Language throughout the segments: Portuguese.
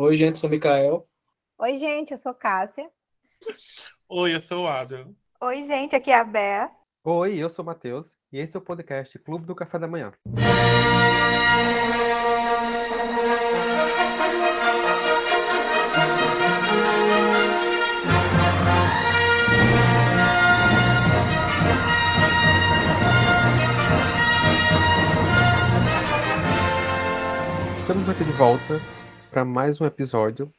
Oi, gente, sou Mikael. Oi, gente, eu sou Cássia. Oi, eu sou o Adam. Oi, gente, aqui é a Bea. Oi, eu sou o Matheus e esse é o podcast Clube do Café da Manhã. Estamos aqui de volta para mais um episódio,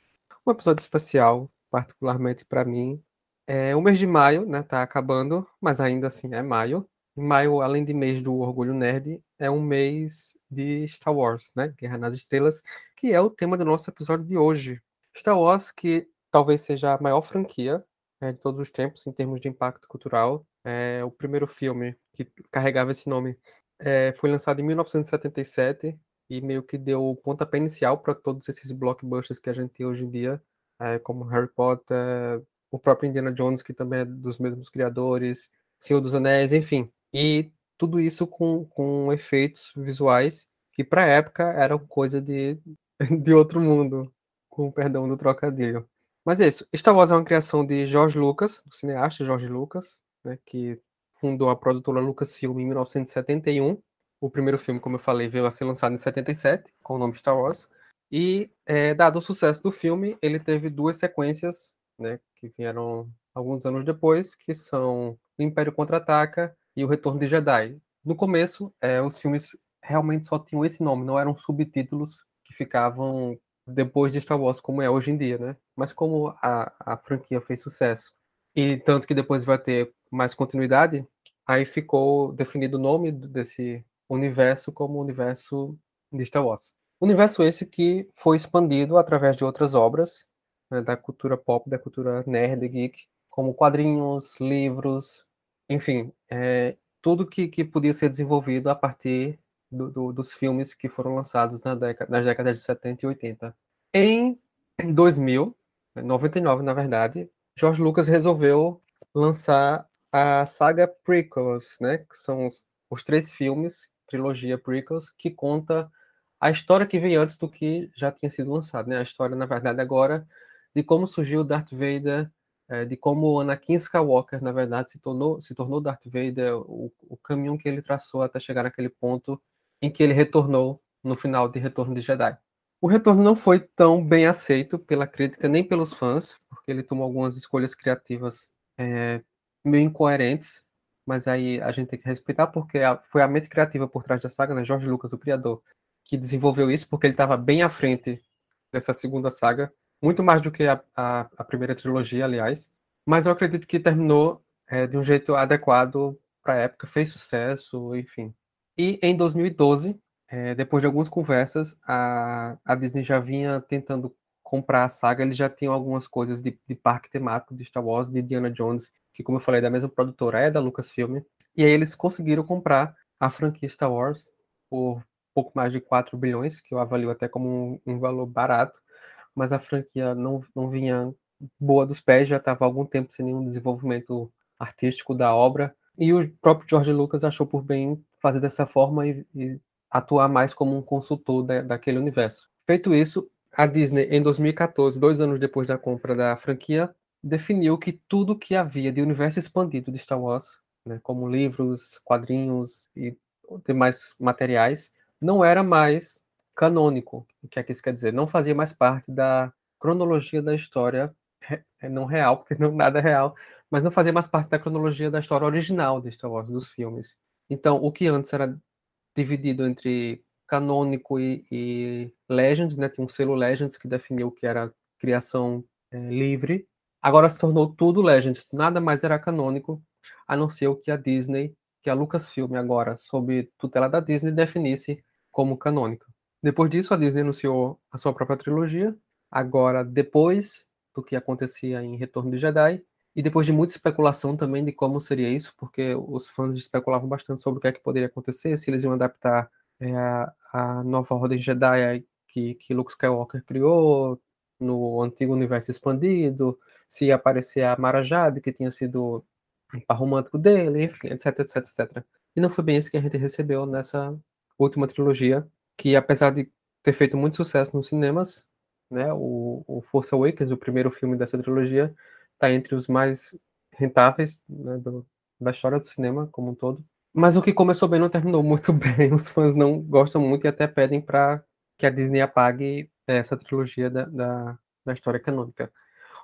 um episódio especial, particularmente para mim. É, o mês de maio, né, tá acabando, mas ainda assim é maio. Em maio, além de mês do Orgulho Nerd, é um mês de Star Wars, né, Guerra nas Estrelas, que é o tema do nosso episódio de hoje. Star Wars, que talvez seja a maior franquia né, de todos os tempos em termos de impacto cultural. É, o primeiro filme que carregava esse nome é, foi lançado em 1977 e meio que deu o pontapé inicial para todos esses blockbusters que a gente tem hoje em dia, é, como Harry Potter, o próprio Indiana Jones, que também é dos mesmos criadores, Senhor dos Anéis, enfim. E tudo isso com, com efeitos visuais que para a época eram coisa de, de outro mundo, com perdão do trocadilho. Mas é isso. Star Wars é uma criação de George Lucas, o cineasta George Lucas, né, que fundou a produtora Lucasfilm em 1971 o primeiro filme, como eu falei, veio a ser lançado em 77, com o nome Star Wars. E, é, dado o sucesso do filme, ele teve duas sequências, né, que vieram alguns anos depois, que são O Império Contra-Ataca e O Retorno de Jedi. No começo, é, os filmes realmente só tinham esse nome, não eram subtítulos que ficavam depois de Star Wars, como é hoje em dia, né? Mas como a, a franquia fez sucesso, e tanto que depois vai ter mais continuidade, aí ficou definido o nome desse universo como o universo de Star Wars. Universo esse que foi expandido através de outras obras né, da cultura pop, da cultura nerd, geek, como quadrinhos, livros, enfim, é, tudo que, que podia ser desenvolvido a partir do, do, dos filmes que foram lançados na década, nas décadas de 70 e 80. Em 2000, 99 na verdade, George Lucas resolveu lançar a saga prequels, né, que são os, os três filmes trilogia prequels que conta a história que vem antes do que já tinha sido lançado, né? A história, na verdade, agora de como surgiu Darth Vader, é, de como Anakin Skywalker, na verdade, se tornou, se tornou Darth Vader, o, o caminho que ele traçou até chegar naquele ponto em que ele retornou no final de Retorno de Jedi. O retorno não foi tão bem aceito pela crítica nem pelos fãs, porque ele tomou algumas escolhas criativas é, meio incoerentes mas aí a gente tem que respeitar porque foi a mente criativa por trás da saga, né? Jorge Lucas, o criador, que desenvolveu isso porque ele estava bem à frente dessa segunda saga, muito mais do que a, a, a primeira trilogia, aliás. Mas eu acredito que terminou é, de um jeito adequado para a época, fez sucesso, enfim. E em 2012, é, depois de algumas conversas, a, a Disney já vinha tentando comprar a saga, eles já tinham algumas coisas de, de parque temático de Star Wars, de Indiana Jones, que, como eu falei, é da mesma produtora, é da Lucasfilm. E aí eles conseguiram comprar a franquia Star Wars por pouco mais de 4 bilhões, que eu avalio até como um, um valor barato, mas a franquia não, não vinha boa dos pés, já estava há algum tempo sem nenhum desenvolvimento artístico da obra. E o próprio George Lucas achou por bem fazer dessa forma e, e atuar mais como um consultor da, daquele universo. Feito isso, a Disney, em 2014, dois anos depois da compra da franquia, definiu que tudo que havia de universo expandido de Star Wars, né, como livros, quadrinhos e demais materiais, não era mais canônico. O que é que isso quer dizer? Não fazia mais parte da cronologia da história, é, não real, porque não nada é real, mas não fazia mais parte da cronologia da história original de Star Wars, dos filmes. Então, o que antes era dividido entre canônico e, e Legends, né, tinha um selo Legends que definiu o que era criação é, livre, Agora se tornou tudo Legends, nada mais era canônico, a não ser o que a Disney, que a Lucasfilm agora, sob tutela da Disney, definisse como canônico. Depois disso, a Disney anunciou a sua própria trilogia, agora depois do que acontecia em Retorno de Jedi, e depois de muita especulação também de como seria isso, porque os fãs especulavam bastante sobre o que é que poderia acontecer, se eles iam adaptar é, a, a nova Ordem Jedi que, que Luke Skywalker criou no antigo universo expandido, se aparecer a Mara Jade, que tinha sido o par romântico dele, enfim, etc, etc, etc. E não foi bem isso que a gente recebeu nessa última trilogia, que apesar de ter feito muito sucesso nos cinemas, né? O, o Force Awakens, o primeiro filme dessa trilogia, está entre os mais rentáveis né, do, da história do cinema como um todo. Mas o que começou bem não terminou muito bem. Os fãs não gostam muito e até pedem para que a Disney apague essa trilogia da, da, da história canônica.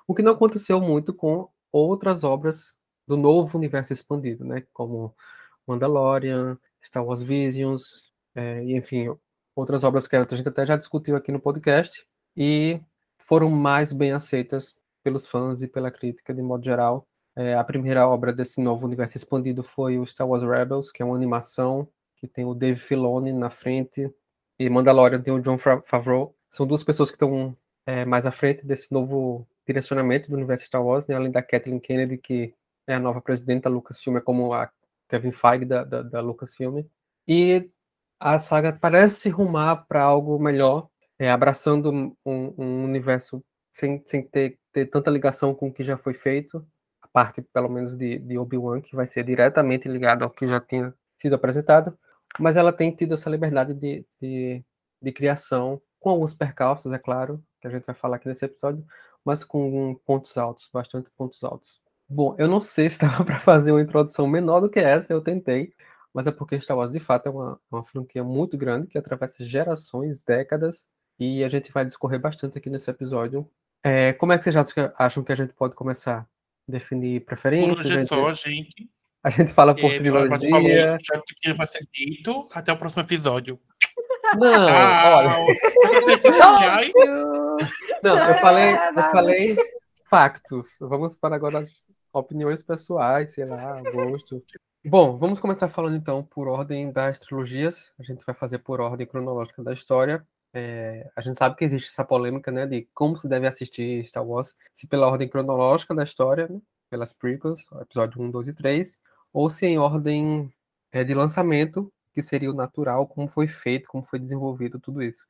O que não aconteceu muito com outras obras do novo universo expandido, né? Como Mandalorian, Star Wars Visions, é, e enfim, outras obras que a gente até já discutiu aqui no podcast e foram mais bem aceitas pelos fãs e pela crítica de modo geral. É, a primeira obra desse novo universo expandido foi o Star Wars Rebels, que é uma animação que tem o Dave Filoni na frente e Mandalorian tem o John Favreau. São duas pessoas que estão é, mais à frente desse novo direcionamento do universo Star Wars, né? além da Kathleen Kennedy, que é a nova presidente da Lucasfilm, é como a Kevin Feige da, da, da Lucasfilm. E a saga parece se rumar para algo melhor, é, abraçando um, um, universo sem, sem ter, ter tanta ligação com o que já foi feito, parte, pelo menos, de, de Obi-Wan, que vai ser diretamente ligado ao que já tinha sido apresentado, mas ela tem tido essa liberdade de, de, de criação, com alguns percalços, é claro, que a gente vai falar aqui nesse episódio, mas com pontos altos, bastante pontos altos. Bom, eu não sei se estava para fazer uma introdução menor do que essa, eu tentei, mas é porque Star Wars de fato é uma, uma franquia muito grande que atravessa gerações, décadas, e a gente vai discorrer bastante aqui nesse episódio. É, como é que vocês acham que a gente pode começar? Definir preferências? Por hoje é só, gente. A gente fala por trilogia. Falou, já que vai ser dito. Até o próximo episódio. Não, olha. Não, eu falei, eu falei factos. Vamos para agora as opiniões pessoais, sei lá, gosto. Bom, vamos começar falando então por ordem das trilogias. A gente vai fazer por ordem cronológica da história. É, a gente sabe que existe essa polêmica, né, de como se deve assistir Star Wars, se pela ordem cronológica da história, né, pelas prequels, episódio 1, 2 e 3, ou se em ordem é, de lançamento, que seria o natural, como foi feito, como foi desenvolvido tudo isso.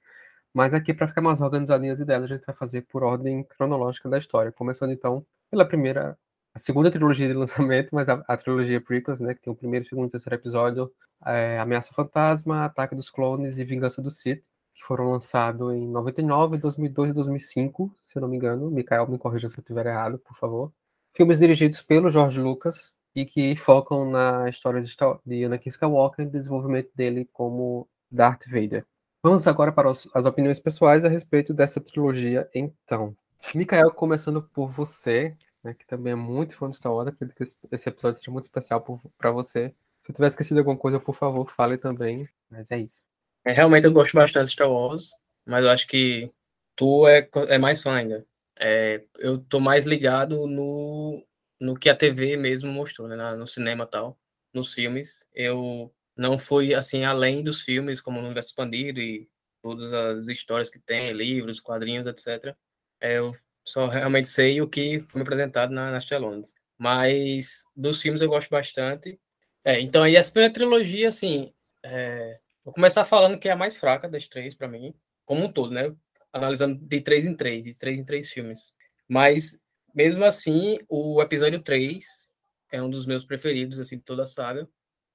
Mas aqui, para ficar mais organizadinho as ideias, a gente vai fazer por ordem cronológica da história, começando então pela primeira a segunda trilogia de lançamento, mas a, a trilogia Prequels, né, que tem o primeiro, segundo e terceiro episódio, é Ameaça Fantasma, Ataque dos Clones e Vingança do Sith, que foram lançados em 99, 2002 e 2005, se eu não me engano. Mikael, me corrija se eu estiver errado, por favor. Filmes dirigidos pelo George Lucas e que focam na história de, Anakin Skywalker e desenvolvimento dele como Darth Vader. Vamos agora para as opiniões pessoais a respeito dessa trilogia, então. Mikael, começando por você, né, que também é muito fã de Star Wars, acredito que esse episódio seja muito especial para você. Se eu tiver esquecido alguma coisa, por favor, fale também. Mas é isso. É, realmente eu gosto bastante de Star Wars, mas eu acho que tu é, é mais fã ainda. É, eu tô mais ligado no, no que a TV mesmo mostrou, né, no cinema tal, nos filmes. Eu não fui assim além dos filmes, como o Universo Expandido e todas as histórias que tem, livros, quadrinhos, etc. É, eu só realmente sei o que foi apresentado na, nas telonas. Mas dos filmes eu gosto bastante. É, então essa primeira trilogia, assim, é, vou começar falando que é a mais fraca das três para mim, como um todo, né? Analisando de três em três, de três em três filmes. Mas mesmo assim, o episódio 3 é um dos meus preferidos, assim, de toda a saga.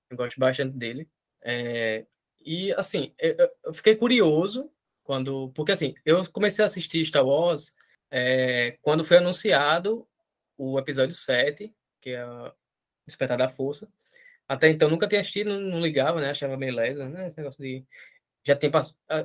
Eu gosto bastante dele. É, e, assim, eu, fiquei curioso quando... Porque, assim, eu comecei a assistir Star Wars é, quando foi anunciado o episódio 7, que é Despertar da Força, até então nunca tinha assistido, não, não ligava, né? Achava meio lesa, né? Esse negócio de. Já tinha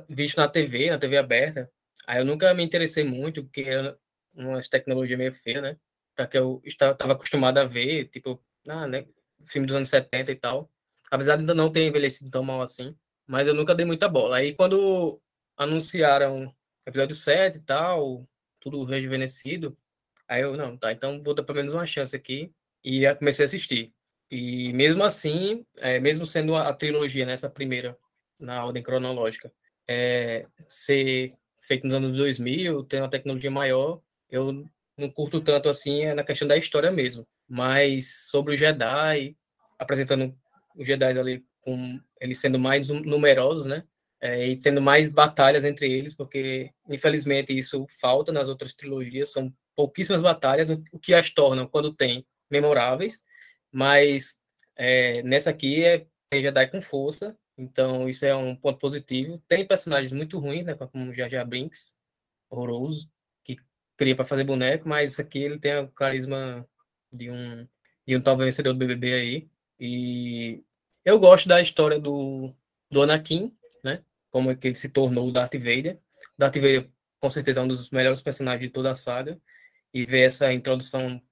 visto na TV, na TV aberta. Aí eu nunca me interessei muito, porque era uma tecnologia meio feia, né? Para que eu estava acostumado a ver, tipo, ah, né? Filme dos anos 70 e tal. Apesar de ainda não ter envelhecido tão mal assim. Mas eu nunca dei muita bola. Aí quando anunciaram episódio 7 e tal, tudo rejuvenescido. Aí eu, não, tá, então vou dar pelo menos uma chance aqui. E comecei a assistir. E mesmo assim, é, mesmo sendo a, trilogia, né, primeira, na ordem cronológica, é, ser feito nos anos 2000, tendo uma tecnologia maior, eu não curto tanto assim é na questão da história mesmo. Mas sobre o Jedi, apresentando os Jedi ali com eles sendo mais numerosos, né? é, e tendo mais batalhas entre eles, porque infelizmente isso falta nas outras trilogias, são pouquíssimas batalhas, o que as tornam, quando tem, memoráveis, mas é, nessa aqui é Jedi com força, então isso é um ponto positivo. Tem personagens muito ruins, né, como Jar Jar Brinks, horroroso, que cria para fazer boneco, mas aqui ele tem o carisma de um, de um vencedor do BBB aí. E eu gosto da história do, do Anakin, né? Como é que ele se tornou o Darth Vader. Darth Vader, com certeza, é um dos melhores personagens de toda a saga. E ver essa introdução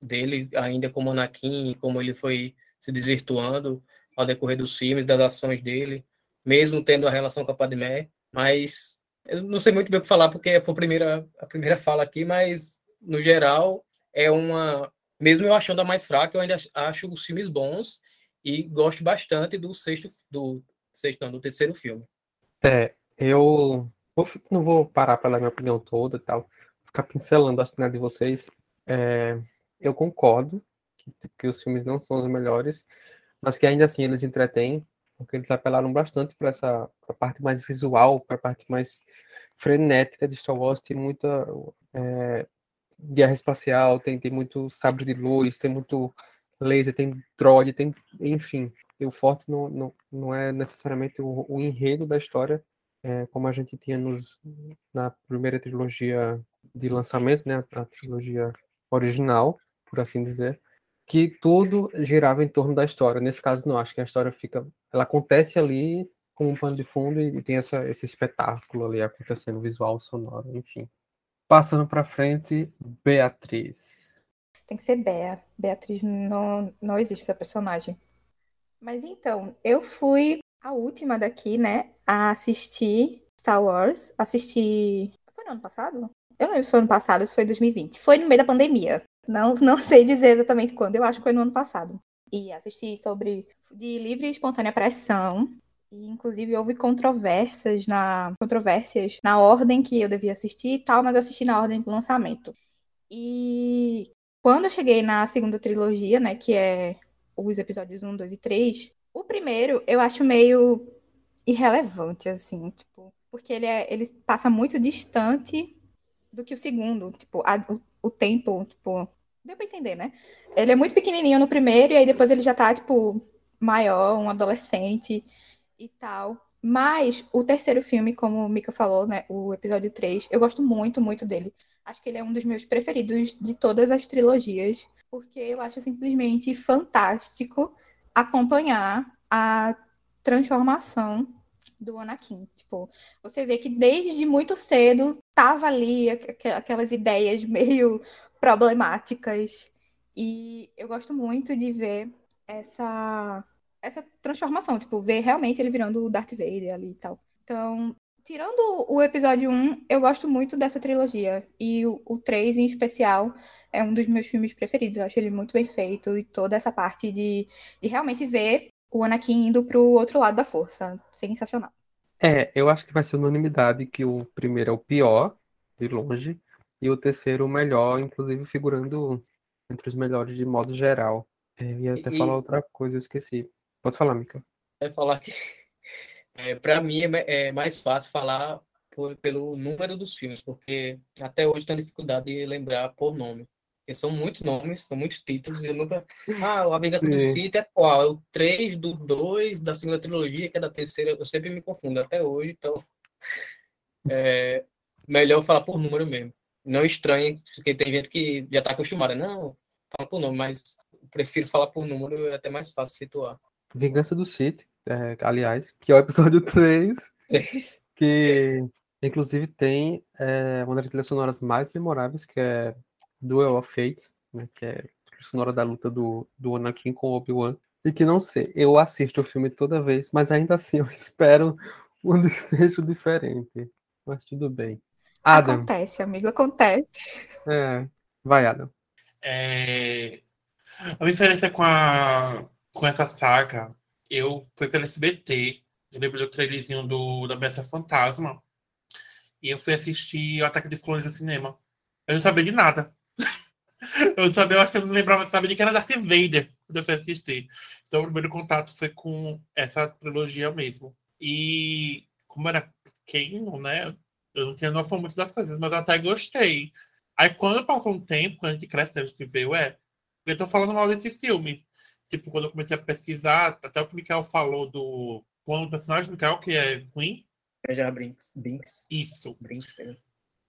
dele ainda como Anakin, como ele foi se desvirtuando ao decorrer dos filmes, das ações dele, mesmo tendo a relação com a Padmé, mas eu não sei muito bem o que falar porque foi a primeira, a primeira fala aqui, mas no geral é uma, mesmo eu achando a mais fraca, eu ainda acho os filmes bons e gosto bastante do sexto, do sexto não, do terceiro filme. É, eu não vou parar para dar minha opinião toda e tal, ficar pincelando a cena de vocês. É, eu concordo que, que os filmes não são os melhores, mas que ainda assim eles entretêm, porque eles apelaram bastante para essa pra parte mais visual, para a parte mais frenética de Star Wars, tem muita é, guerra espacial, tem, tem muito sabre de luz, tem muito laser, tem droid, tem, enfim, e o forte não, não, não é necessariamente o, o enredo da história, é, como a gente tinha nos, na primeira trilogia de lançamento, né, a trilogia original, por assim dizer, que tudo girava em torno da história. Nesse caso, não, acho que a história fica. Ela acontece ali como um pano de fundo e tem essa, esse espetáculo ali acontecendo, visual, sonoro, enfim. Passando para frente, Beatriz. Tem que ser Bea. Beatriz não, não existe essa personagem. Mas então, eu fui a última daqui, né, a assistir Star Wars. Assisti. Foi no ano passado? Eu não lembro se foi ano passado, se foi 2020. Foi no meio da pandemia. Não, não sei dizer exatamente quando, eu acho que foi no ano passado. E assisti sobre de livre e espontânea pressão. E, inclusive, houve controvérsias na, controvérsias na ordem que eu devia assistir e tal, mas eu assisti na ordem do lançamento. E quando eu cheguei na segunda trilogia, né, que é os episódios 1, 2 e 3, o primeiro eu acho meio irrelevante, assim, tipo, porque ele, é, ele passa muito distante do que o segundo, tipo, a, o, o, tempo, tipo, deu pra entender, né? Ele é muito pequenininho no primeiro e aí depois ele já tá, tipo, maior, um adolescente e tal. Mas o terceiro filme, como o Mika falou, né, o episódio 3, eu gosto muito, muito dele. Acho que ele é um dos meus preferidos de todas as trilogias, porque eu acho simplesmente fantástico acompanhar a transformação do Anakin. Tipo, você vê que desde muito cedo tava ali aquelas ideias meio problemáticas. E eu gosto muito de ver essa essa transformação, tipo, ver realmente ele virando o Darth Vader ali e tal. Então, tirando o episódio 1, eu gosto muito dessa trilogia. E o, o 3, em especial, é um dos meus filmes preferidos. Eu acho ele muito bem feito e toda essa parte de, de realmente ver o Anakin indo pro outro lado da força. Sensacional. É, eu acho que vai ser unanimidade que o primeiro é o pior, de longe, e o terceiro o melhor, inclusive figurando entre os melhores de modo geral. É, eu ia até E- falar outra coisa, eu esqueci. Pode falar, Mika. É falar que, é, para mim, é, é mais fácil falar por- pelo número dos filmes, porque até hoje tenho dificuldade de lembrar por nome. Porque são muitos nomes, são muitos títulos, e eu nunca. Ah, A Vingança do. Sith é qual? É o 3 do 2 da segunda trilogia, que é da terceira, eu sempre me confundo até hoje, então. É melhor falar por número mesmo. Não estranhe, porque tem gente que já está acostumada. Não, fala por nome, mas prefiro falar por número, é até mais fácil situar. Vingança do Sith, é, aliás, que é o episódio 3, Três. que inclusive tem é, uma das trilhas sonoras mais memoráveis, que é Duel of Fates, né, que é a sonora da luta do, do Anakin com o Obi-Wan. E que não sei, eu assisto o filme toda vez, mas ainda assim eu espero um desfecho diferente. Mas tudo bem. Adam, Acontece, amigo, acontece. é, vai, Adam. É... A minha experiência com, a... com essa saga, eu fui pelo SBT, eu lembro do trailerzinho do... da Beça Fantasma, e eu fui assistir o Ataque dos Clones no cinema. Eu não sabia de nada. Eu sabia, eu acho que eu não lembrava, sabia de que era Darth Vader quando eu fui assistir. Então o primeiro contato foi com essa trilogia mesmo. E como era pequeno, né? Eu não tinha noção muito das coisas, mas eu até gostei. Aí quando passou um tempo, quando a gente cresce, a gente vê, ué, eu tô falando mal desse filme. Tipo, quando eu comecei a pesquisar, até o que o Mikael falou do. Quando o personagem do Mikael, que é Queen, É já Brinks. Brinks. isso. Brinks. é.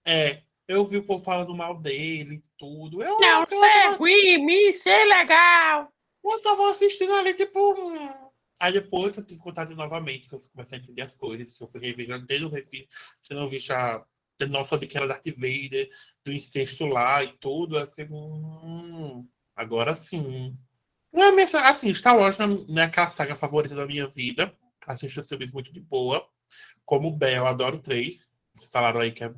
É, eu vi o povo falando mal dele e tudo. Eu, Não, eu, é tava, ruim, isso é legal. eu tava assistindo ali, tipo. hum. Aí depois eu tive contato novamente, que eu comecei a entender as coisas, que eu fui revendo desde o refil, tendo visto a a noção de que era Darth Vader, do incesto lá e tudo. Aí eu fiquei, hum, agora sim. Não é minha, assim, Star Wars não é aquela saga favorita da minha vida. Assisto os filmes muito de boa. Como Bell, adoro três. Vocês falaram aí que é.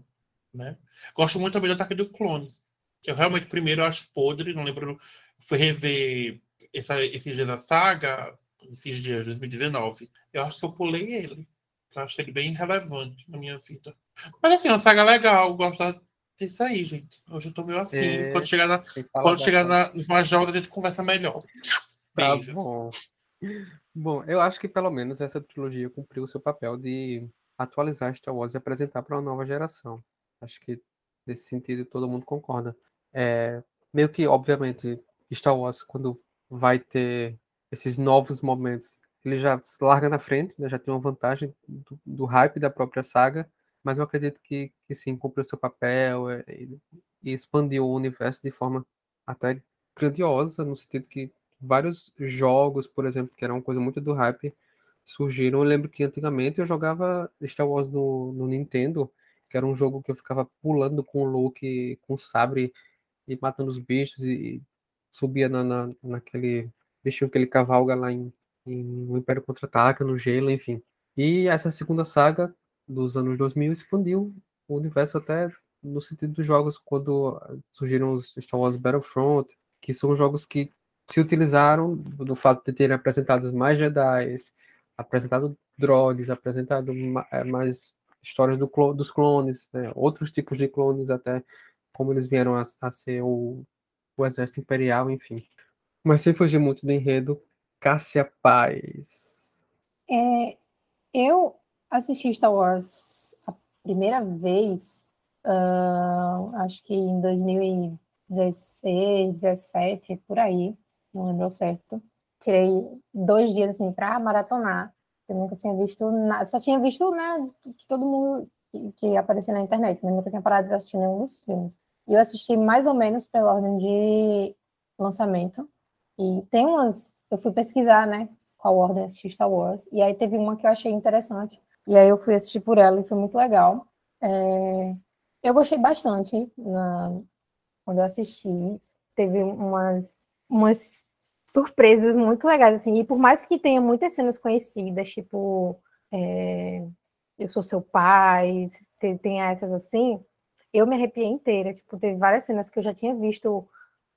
Né? Gosto muito também do Ataque dos Clones. Que eu realmente, primeiro, acho podre. Não lembro. Fui rever essa, esses dias da saga, esses dias, 2019. Eu acho que eu pulei ele. Eu acho ele bem relevante na minha vida. Mas assim, é uma saga legal. Gosto disso aí, gente. Hoje eu tô meio assim. É, Quando chegar, na, quando chegar na, nos mais jovens, a gente conversa melhor. Tá Beijos. bom. Bom, eu acho que pelo menos essa trilogia cumpriu o seu papel de atualizar Star Wars e apresentar para uma nova geração. Acho que nesse sentido todo mundo concorda. É, meio que, obviamente, Star Wars, quando vai ter esses novos momentos, ele já se larga na frente, né, já tem uma vantagem do, do hype da própria saga, mas eu acredito que, que sim, cumpriu seu papel é, e, e expandiu o universo de forma até grandiosa, no sentido que vários jogos, por exemplo, que eram uma coisa muito do hype, surgiram. Eu lembro que antigamente eu jogava Star Wars no, no Nintendo, que era um jogo que eu ficava pulando com o Luke, com o sabre e matando os bichos e subia na, na, naquele bichinho que ele cavalga lá em, em O Império Contra-Ataca, no gelo, enfim. E essa segunda saga dos anos 2000 expandiu o universo até no sentido dos jogos quando surgiram os Star Wars Battlefront, que são jogos que se utilizaram do fato de terem apresentado mais Jedi, apresentado droids, apresentado eh, mais histórias do dos clones, né? outros tipos de clones até, como eles vieram a, a ser o, o exército imperial, enfim. Mas sem fugir muito do enredo, Cássia Paz. É, eu assisti Star Wars a primeira vez, ah, acho que em 2016, 17, por aí, não lembro certo. Tirei dois dias assim para maratonar. Eu nunca tinha visto nada, só tinha visto, né, que todo mundo que, aparecia na internet, mas nunca tinha parado de assistir nenhum dos filmes. E eu assisti mais ou menos pela ordem de lançamento. E tem umas, eu fui pesquisar, né, qual ordem assistir Star Wars. E aí teve uma que eu achei interessante. E aí eu fui assistir por ela e foi muito legal. É, eu gostei bastante na- quando eu assisti. Teve umas, umas surpresas muito legais, assim. E por mais que tenha muitas cenas conhecidas, tipo é, Eu Sou Seu Pai, te- tenha essas assim, eu me arrepiei inteira. Tipo, teve várias cenas que eu já tinha visto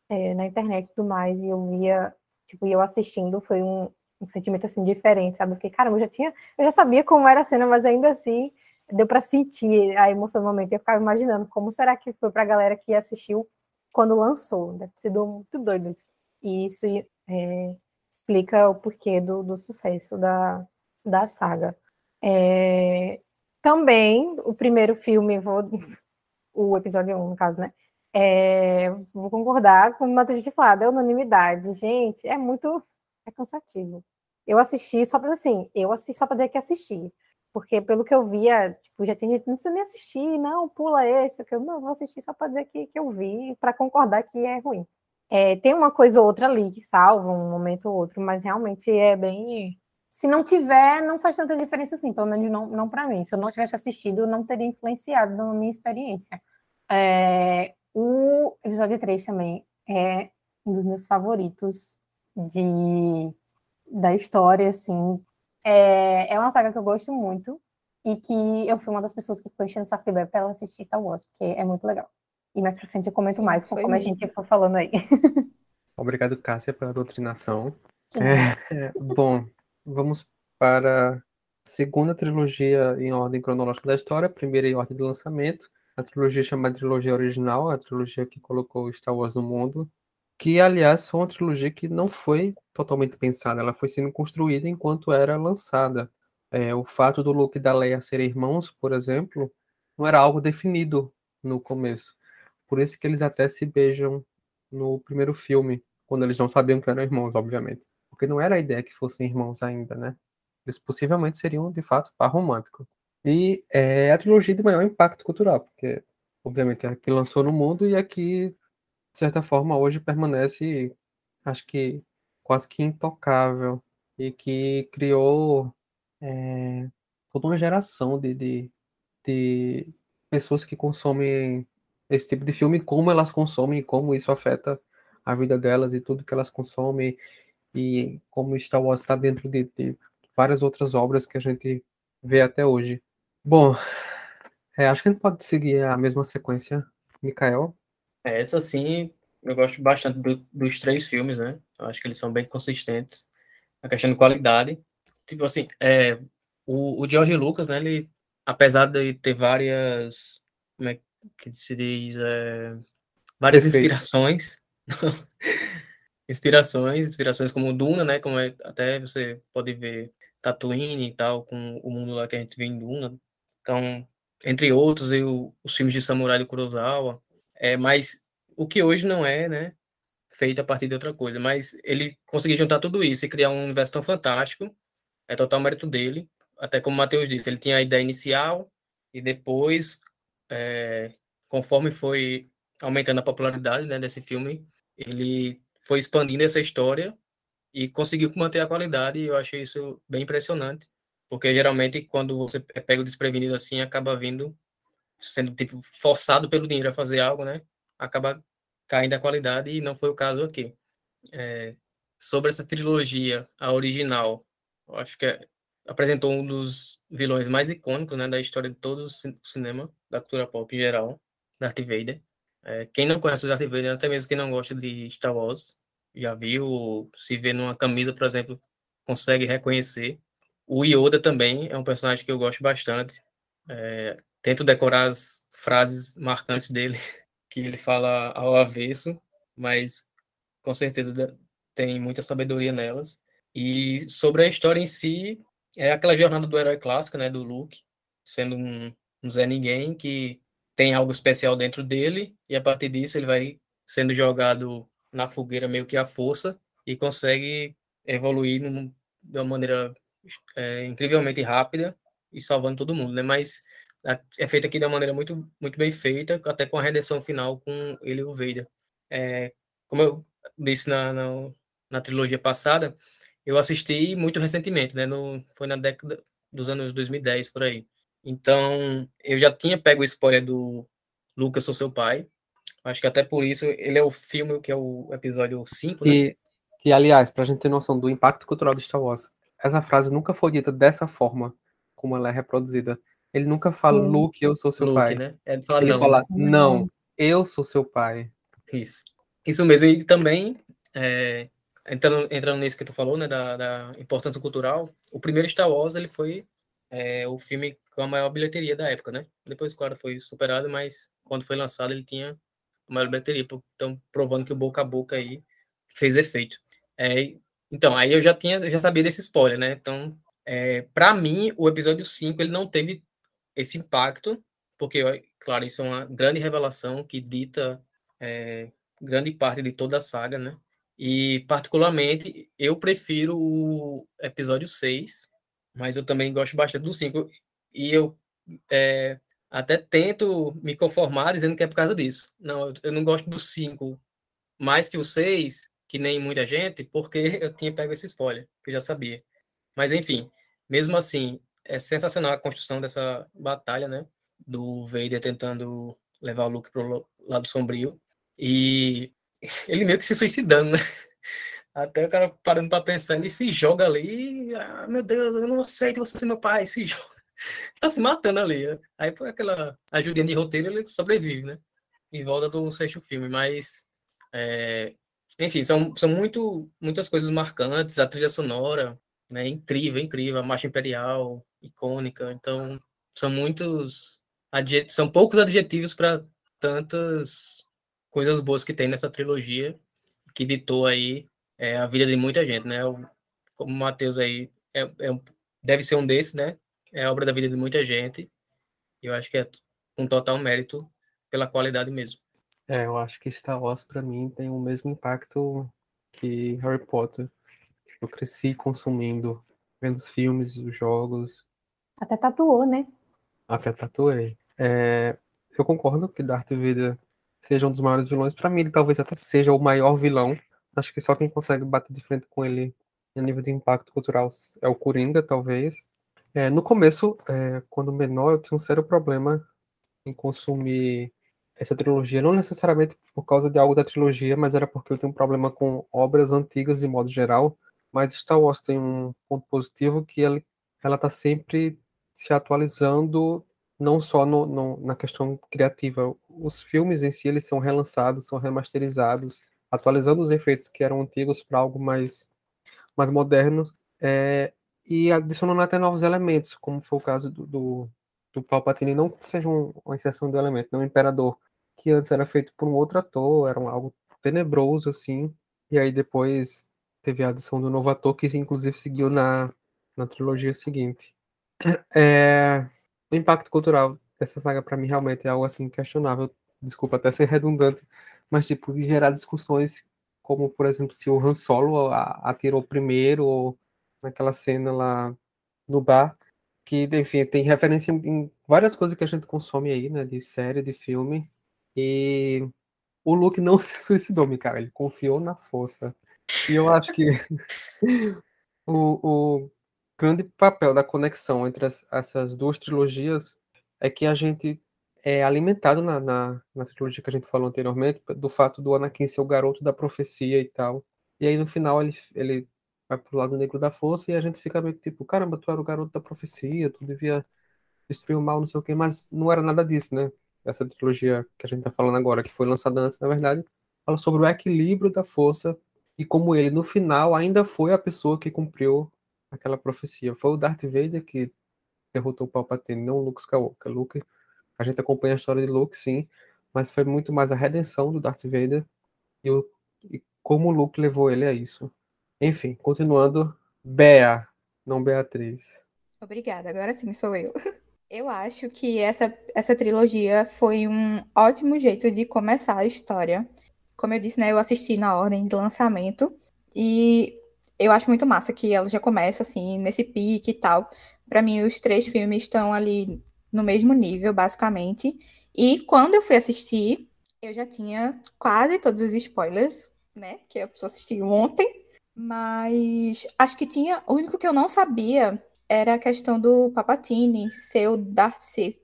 é, na internet e tudo mais, e eu via, tipo, eu assistindo, foi um, um sentimento assim diferente, sabe? Porque, caramba, eu já tinha, eu já sabia como era a cena, mas ainda assim deu para sentir a emoção no momento. Eu ficava imaginando como será que foi para a galera que assistiu quando lançou. Deve ter sido muito doido. E isso é, explica o porquê do, do sucesso da, da saga. É, também, o primeiro filme, vou, o episódio 1, no caso, né? É, vou concordar com o Matheus de falar, da unanimidade. Gente, é muito é cansativo. Eu assisti só para assim, eu assisti só para dizer que assisti. Porque pelo que eu via, tipo, já tem gente, não precisa nem assistir, não, pula esse, que eu não vou assistir só para dizer que, que eu vi, para concordar que é ruim. É, tem uma coisa ou outra ali que salva um momento ou outro, mas realmente é bem. Se não tiver, não faz tanta diferença assim, pelo menos não, não para mim. Se eu não tivesse assistido, não teria influenciado na minha experiência. É, o episódio 3 também é um dos meus favoritos de, da história, assim. É, é uma saga que eu gosto muito e que eu fui uma das pessoas que foi enchendo o saco de pra ela assistir Star Wars, porque é muito legal. E mais pra frente eu comento Sim, mais, conforme a gente for falando aí. Obrigado, Cássia, pela doutrinação. Sim. É, bom, vamos para a segunda trilogia em ordem cronológica da história, a primeira em ordem de lançamento, a trilogia chamada trilogia original, a trilogia que colocou Star Wars no mundo, que, aliás, foi uma trilogia que não foi totalmente pensada, ela foi sendo construída enquanto era lançada. É, o fato do Luke e da Leia serem irmãos, por exemplo, não era algo definido no começo. Por isso que eles até se beijam no primeiro filme, quando eles não sabiam que eram irmãos, obviamente. Porque não era a ideia que fossem irmãos ainda, né? Eles possivelmente seriam, de fato, par romântico. E é a trilogia de maior impacto cultural, porque obviamente, a que lançou no mundo e a que, de certa forma, hoje permanece, acho que quase que intocável e que criou é, toda uma geração de, de, de pessoas que consomem esse tipo de filme, como elas consomem, como isso afeta a vida delas e tudo que elas consomem e como Star Wars está dentro de, de, várias outras obras que a gente vê até hoje. Bom, é, acho que a gente pode seguir a mesma sequência, Mikael. É, essa sim, eu gosto bastante do, dos três filmes, né? Eu acho que eles são bem consistentes. A questão de qualidade. Tipo assim, é, o, o George Lucas, né? Ele, apesar de ter várias. Como é que se diz? É, várias Perfeito. inspirações. inspirações, inspirações como Duna, né? Como é, até você pode ver Tatooine e tal, com o mundo lá que a gente vê em Duna. Então, entre outros, e os filmes de samurai do Kurosawa. É, mas o que hoje não é, né? Feito a partir de outra coisa. Mas ele conseguiu juntar tudo isso e criar um universo tão fantástico. É total mérito dele. Até como o Matheus disse, ele tinha a ideia inicial e depois, é, conforme foi aumentando a popularidade né, desse filme, ele foi expandindo essa história e conseguiu manter a qualidade. E eu achei isso bem impressionante, porque geralmente quando você é pego desprevenido assim, acaba vindo sendo tipo forçado pelo dinheiro a fazer algo, né? Acaba caindo a qualidade e não foi o caso aqui. É, sobre essa trilogia, a original, eu acho que é, apresentou um dos vilões mais icônicos, né, da história de todo o cinema, da cultura pop em geral, Darth Vader. É, quem não conhece o Darth Vader, até mesmo quem não gosta de Star Wars, já viu, se vê numa camisa, por exemplo, consegue reconhecer. O Yoda também é um personagem que eu gosto bastante. É, tento decorar as frases marcantes dele, que ele fala ao avesso, mas com certeza tem muita sabedoria nelas. E sobre a história em si, é aquela jornada do herói clássico, né, do Luke, sendo um, um Zé Ninguém que tem algo especial dentro dele, e a partir disso ele vai sendo jogado na fogueira meio que à força e consegue evoluir num, de uma maneira é, incrivelmente rápida e salvando todo mundo, né? Mas é feito aqui de uma maneira muito, muito bem feita, até com a redenção final com ele e o Vader. É, como eu disse na, na, na, trilogia passada, eu assisti muito recentemente, né? No, foi na década dos anos 2010, por aí. Então, eu já tinha pego o spoiler do Lucas, sou seu pai. Acho que até por isso ele é o filme que é o episódio 5, né? E, e aliás, pra gente ter noção do impacto cultural do Star Wars, essa frase nunca foi dita dessa forma como ela é reproduzida. Ele nunca fala, Sim. Luke, eu sou seu Luke, pai. Né? É, ele fala, ele não, fala, não, eu sou seu pai. Isso. Isso mesmo. E também, é, entrando, entrando nisso que tu falou, né, da, da importância cultural, o primeiro Star Wars, ele foi é, o filme com a maior bilheteria da época, né? Depois, claro, foi superado, mas quando foi lançado ele tinha a maior bilheteria, então provando que o boca a boca aí fez efeito. É, então, aí eu já tinha, eu já sabia desse spoiler, né? Então, é, para mim, o episódio 5 ele não teve esse impacto, porque, claro, isso é uma grande revelação que dita é, grande parte de toda a saga, né? E, particularmente, eu prefiro o episódio 6, mas eu também gosto bastante do 5 e eu é, até tento me conformar dizendo que é por causa disso. Não, eu não gosto do 5 mais que o 6, que nem muita gente, porque eu tinha pego esse spoiler, que eu já sabia. Mas enfim, mesmo assim, é sensacional a construção dessa batalha, né? Do Vader tentando levar o Luke pro lado sombrio. E ele meio que se suicidando, né? Até o cara parando para pensar, ele se joga ali, ah, meu Deus, eu não aceito você ser meu pai, se joga tá se matando ali. Aí por aquela ajudinha de roteiro ele sobrevive, né? Em volta do sexto filme, mas é, enfim, são, são muito, muitas coisas marcantes, a trilha sonora, né? Incrível, incrível, a marcha imperial, icônica. Então, são muitos são poucos adjetivos para tantas coisas boas que tem nessa trilogia que ditou aí é, a vida de muita gente, né? O, como o Matheus aí é, é, deve ser um desses, né? é obra da vida de muita gente. E eu acho que é um total mérito pela qualidade mesmo. É, eu acho que Star Wars para mim tem o mesmo impacto que Harry Potter. Eu cresci consumindo, vendo os filmes, os jogos. Até tatuou, né? Até tatuei. É, eu concordo que Darth Vader seja um dos maiores vilões. Para mim, ele talvez até seja o maior vilão. Acho que só quem consegue bater de frente com ele a nível de impacto cultural é o Coringa, talvez. É, no começo, é, quando menor, eu tinha um sério problema em consumir essa trilogia, não necessariamente por causa de algo da trilogia, mas era porque eu tenho um problema com obras antigas de modo geral. Mas Star Wars tem um ponto positivo que ela ela está sempre se atualizando, não só no, no, na questão criativa. Os filmes em si eles são relançados, são remasterizados, atualizando os efeitos que eram antigos para algo mais mais moderno, é, e adicionando até novos elementos, como foi o caso do, do, do Palpatine, não que seja um, uma exceção do elemento, não o Imperador, que antes era feito por um outro ator, era um, algo tenebroso, assim, e aí depois teve a adição do novo ator, que inclusive seguiu na, na trilogia seguinte. É, o impacto cultural dessa saga, para mim, realmente é algo, assim, questionável, desculpa até ser redundante, mas, tipo, gerar discussões como, por exemplo, se o Han Solo atirou primeiro, ou naquela cena lá no bar, que, enfim, tem referência em várias coisas que a gente consome aí, né, de série, de filme, e o Luke não se suicidou, cara, ele confiou na força. E eu acho que o, o grande papel da conexão entre as, essas duas trilogias é que a gente é alimentado na, na, na, trilogia que a gente falou anteriormente, do fato do Anakin ser o garoto da profecia e tal. E aí no final ele, ele vai pro lado negro da força e a gente fica meio tipo, caramba, tu era o garoto da profecia, tu devia destruir o mal, não sei o quê, mas não era nada disso, né? Essa trilogia que a gente tá falando agora, que foi lançada antes, na verdade, fala sobre o equilíbrio da força e como ele, no final, ainda foi a pessoa que cumpriu aquela profecia. Foi o Darth Vader que derrotou o Palpatine, não o Luke Skywalker. Luke a gente acompanha a história de Luke, sim, mas foi muito mais a redenção do Darth Vader e, o, e como o Luke levou ele a isso. Enfim, continuando, Bea, não Beatriz. Obrigada, agora sim sou eu. Eu acho que essa, essa trilogia foi um ótimo jeito de começar a história. Como eu disse, né, eu assisti na ordem de lançamento e eu acho muito massa que ela já começa assim, nesse pique e tal. Para mim, os três filmes estão ali no mesmo nível, basicamente. E quando eu fui assistir, eu já tinha quase todos os spoilers, né? Que a pessoa assistiu ontem. Mas acho que tinha. O único que eu não sabia era a questão do Papatini ser o Sith.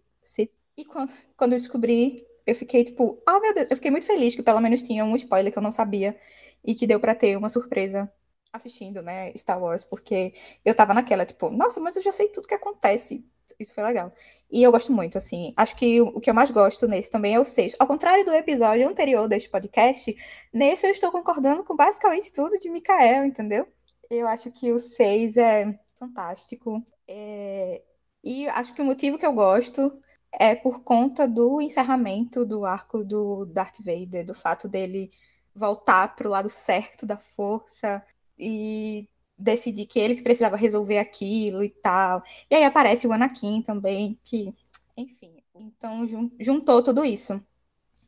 E quando, quando eu descobri, eu fiquei tipo, oh meu Deus, eu fiquei muito feliz que pelo menos tinha um spoiler que eu não sabia e que deu para ter uma surpresa assistindo, né, Star Wars, porque eu tava naquela, tipo, nossa, mas eu já sei tudo que acontece isso foi legal. E eu gosto muito, assim. Acho que o que eu mais gosto nesse também é o sexto. Ao contrário do episódio anterior deste podcast, nesse eu estou concordando com basicamente tudo de Mikael, entendeu? Eu acho que o seis é fantástico. É... E acho que o motivo que eu gosto é por conta do encerramento do arco do Darth Vader, do fato dele voltar para o lado certo da força e decidir que ele que precisava resolver aquilo e tal. E aí aparece o Anakin também, que, enfim, então juntou tudo isso.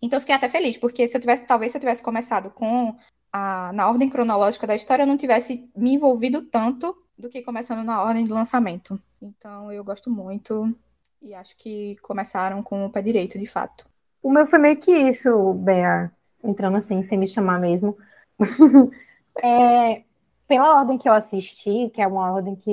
Então eu fiquei até feliz, porque se eu tivesse, talvez se eu tivesse começado com a, na ordem cronológica da história, eu não tivesse me envolvido tanto do que começando na ordem de lançamento. Então eu gosto muito e acho que começaram com o pé direito, de fato. O meu foi meio que isso, Bea, entrando assim, sem me chamar mesmo. é, pela ordem que eu assisti, que é uma ordem que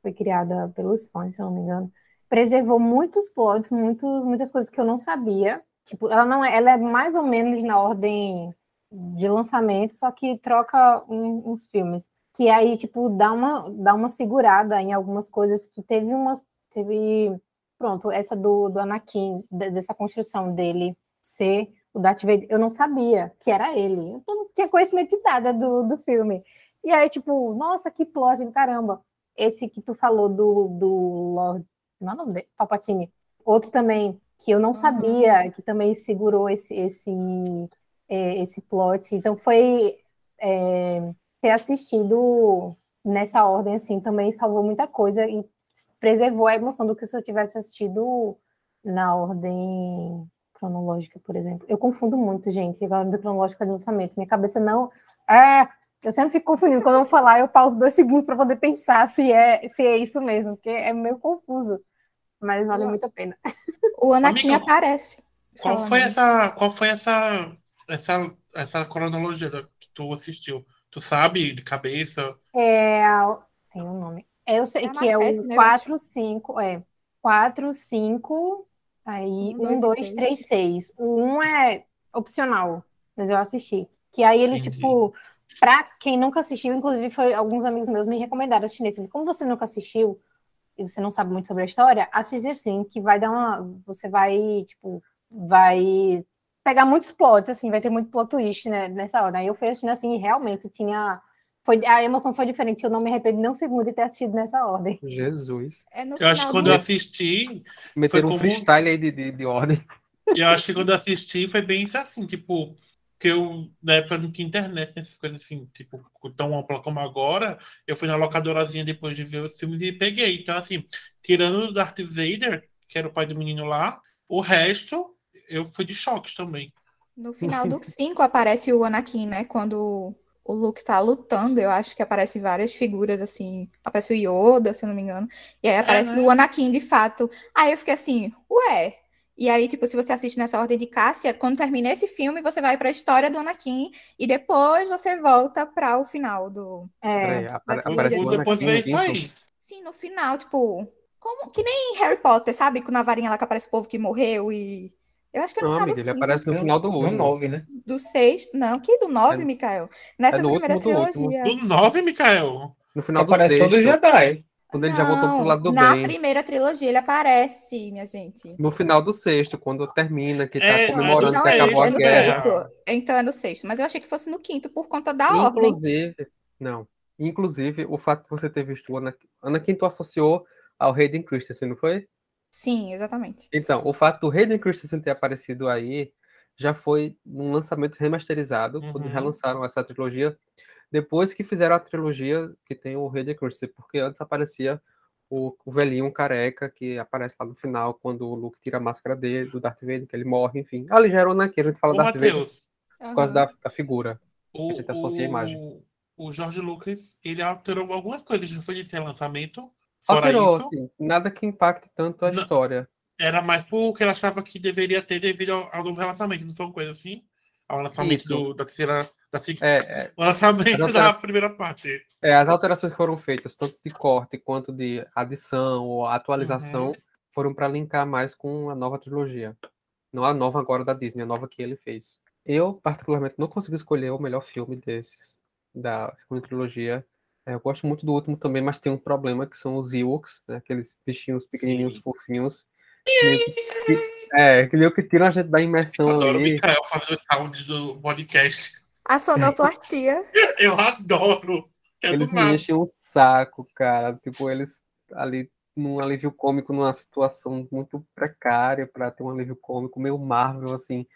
foi criada pelos fãs, se eu não me engano, preservou muitos plots, muitos, muitas coisas que eu não sabia. Tipo, ela não é, ela é mais ou menos na ordem de lançamento, só que troca um, uns filmes. Que aí, tipo, dá uma, dá uma segurada em algumas coisas que teve umas. Teve. Pronto, essa do, do Anakin, dessa construção dele ser o Darth Vader, eu não sabia que era ele. Eu não tinha conhecimento de nada do, do filme. E aí, tipo, nossa, que plot do caramba. Esse que tu falou do, do Lord. Não é o nome dele? Palpatine. Outro também, que eu não sabia, uhum. que também segurou esse, esse, é, esse plot. Então foi é, ter assistido nessa ordem, assim, também salvou muita coisa e preservou a emoção do que se eu tivesse assistido na ordem cronológica, por exemplo. Eu confundo muito, gente, a ordem cronológica de lançamento. Minha cabeça não. É, eu sempre fico confundindo. Quando eu vou falar, eu pauso dois segundos para poder pensar se é, se é isso mesmo, porque é meio confuso. mas vale muito a pena. O Anakin Amiga, aparece. Qual falando. foi essa. Qual foi essa. Essa, essa cronologia que tu assistiu? Tu sabe de cabeça? É, tem um nome. Eu sei É que é o né, 4, 5, é 4, 5, aí Um, 1, dois 2, e 3, 6. O 1 é opcional, mas eu assisti. Que aí ele, Entendi. tipo, pra quem nunca assistiu, inclusive foi alguns amigos meus me recomendaram assistir nesse. Como você nunca assistiu e você não sabe muito sobre a história, assiste assim, que vai dar uma. Você vai, tipo, vai pegar muitos plots, assim, vai ter muito plot twist né, nessa hora. Aí eu fui assistindo assim, e realmente tinha. Foi, a emoção foi diferente, eu não me arrependo nem um segundo de ter assistido nessa ordem. Jesus. É no Eu acho que quando do- eu assisti, Meteram um como- freestyle aí de, de, de ordem. eu acho que quando eu assisti foi bem isso assim, tipo, que eu, na época não tinha internet, nessas coisas assim, tipo, tão ampla como agora, eu fui na locadorazinha depois de ver os filmes e peguei. Então, assim, tirando o Darth Vader, que era o pai do menino lá, o resto eu fui de choques também. No final do 5 aparece o Anakin, né? Quando o Luke tá lutando, eu acho que aparece várias figuras assim. Aparece o Yoda, se eu não me engano. E aí aparece né? o Anakin de fato. Aí eu fiquei assim, ué. E aí, tipo, se você assiste nessa ordem de Cássia, quando termina esse filme, você vai pra história do Anakin e depois você volta para o final do. Peraí, É, apare- Daquele aparece o depois quinto. aí. Sim, no final, tipo. Como... Que nem Harry Potter, sabe? Na varinha lá que aparece o povo que morreu e. Eu acho que Não, do amiga, ele aparece no final do No último. 9, né? Do 6. Não, que do 9, É- Mikael? Nessa é primeira último do trilogia. Do 9, Mikael. No final do Aparece sexto, todo Jedi. Quando ele já voltou pro Não, lado do na bem. primeira trilogia ele aparece, minha gente. No final do sexto, quando termina, que tá É, comemorando Não que é acabou é a no guerra. sexto. Então é no sexto. Mas eu achei que fosse no quinto por conta da ordem. Inclusive, não. Inclusive, o fato de você ter visto o Anakin, Anakin tu associou ao Hayden Christensen, não foi? Sim, exatamente. Então, o fato do Hayden Christensen ter aparecido aí já foi num lançamento remasterizado, quando Uhum. relançaram essa trilogia, depois que fizeram a trilogia que tem o Hayden Christensen, porque antes aparecia o, o velhinho careca que aparece lá no final, quando o Luke tira a máscara dele, do Darth Vader, que ele morre, enfim. Ali já era o Anakin, a gente fala Ô, Darth Vader Matheus, por causa da, da figura. o, Ele associa a imagem. o, Jorge Lucas, ele alterou algumas coisas, não foi nesse lançamento. Fora Alterou, isso, assim, nada que impacte tanto a Não. história. era mais porque ele achava que deveria ter devido ao, ao novo lançamento, não foi uma coisa assim? Ao lançamento do- da terceira. Se- É, é, o lançamento da primeira parte. É, as alterações que foram feitas, tanto de corte quanto de adição ou atualização, Uhum. foram para linkar mais com a nova trilogia. Não a nova agora da Disney, a nova que ele fez. Eu, particularmente, não consigo escolher o melhor filme desses, da segunda trilogia. É, eu gosto muito do último também, mas tem um problema que são os Ewoks, né, aqueles bichinhos pequenininhos, Sim. fofinhos. que- que- é, que meio que tiram a gente da imersão Adoro o ali. Mikael fazendo sounds do podcast. A sonoplastia. Eu adoro. É Eles me enchem o saco, cara. Tipo, eles ali num alívio cômico, numa situação muito precária para ter um alívio cômico, meio Marvel, assim,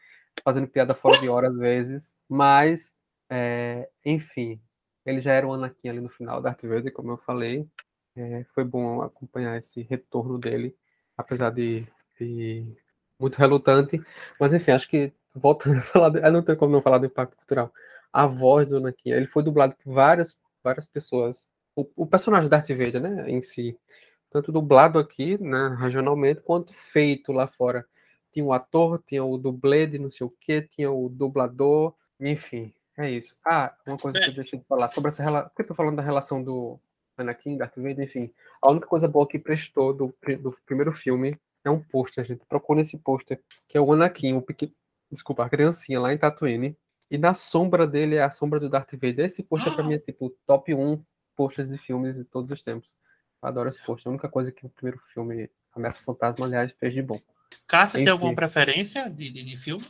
fazendo piada fora de hora às vezes. Mas, é, enfim, ele já era o Anakin ali no final, Darth Vader, como eu falei. É, foi bom acompanhar esse retorno dele, apesar de, de muito relutante. Mas, enfim, acho que, voltando a falar, de, ah, não tem como não falar do impacto cultural. A voz do Anakin, ele foi dublado por várias, várias pessoas. O, o personagem Darth Vader, né, em si, tanto dublado aqui, né, regionalmente, quanto feito lá fora. Tinha o ator, tinha o dublê de não sei o que, tinha o dublador, enfim, é isso. Ah, uma coisa que eu deixei de falar sobre essa relação. Por que eu tô falando da relação do Anakin, Darth Vader, enfim. A única coisa boa que prestou do, do primeiro filme é um pôster, gente. Procura esse pôster, que é o Anakin, o pequeno. Desculpa, a criancinha lá em Tatooine. E na sombra dele é a sombra do Darth Vader. Esse pôster pra mim é tipo top 1 posters de filmes de todos os tempos. Eu adoro esse pôster. É a única coisa que o primeiro filme, Ameaça Fantasma, aliás, fez de bom. Cássia, tem alguma preferência de, de, de filme?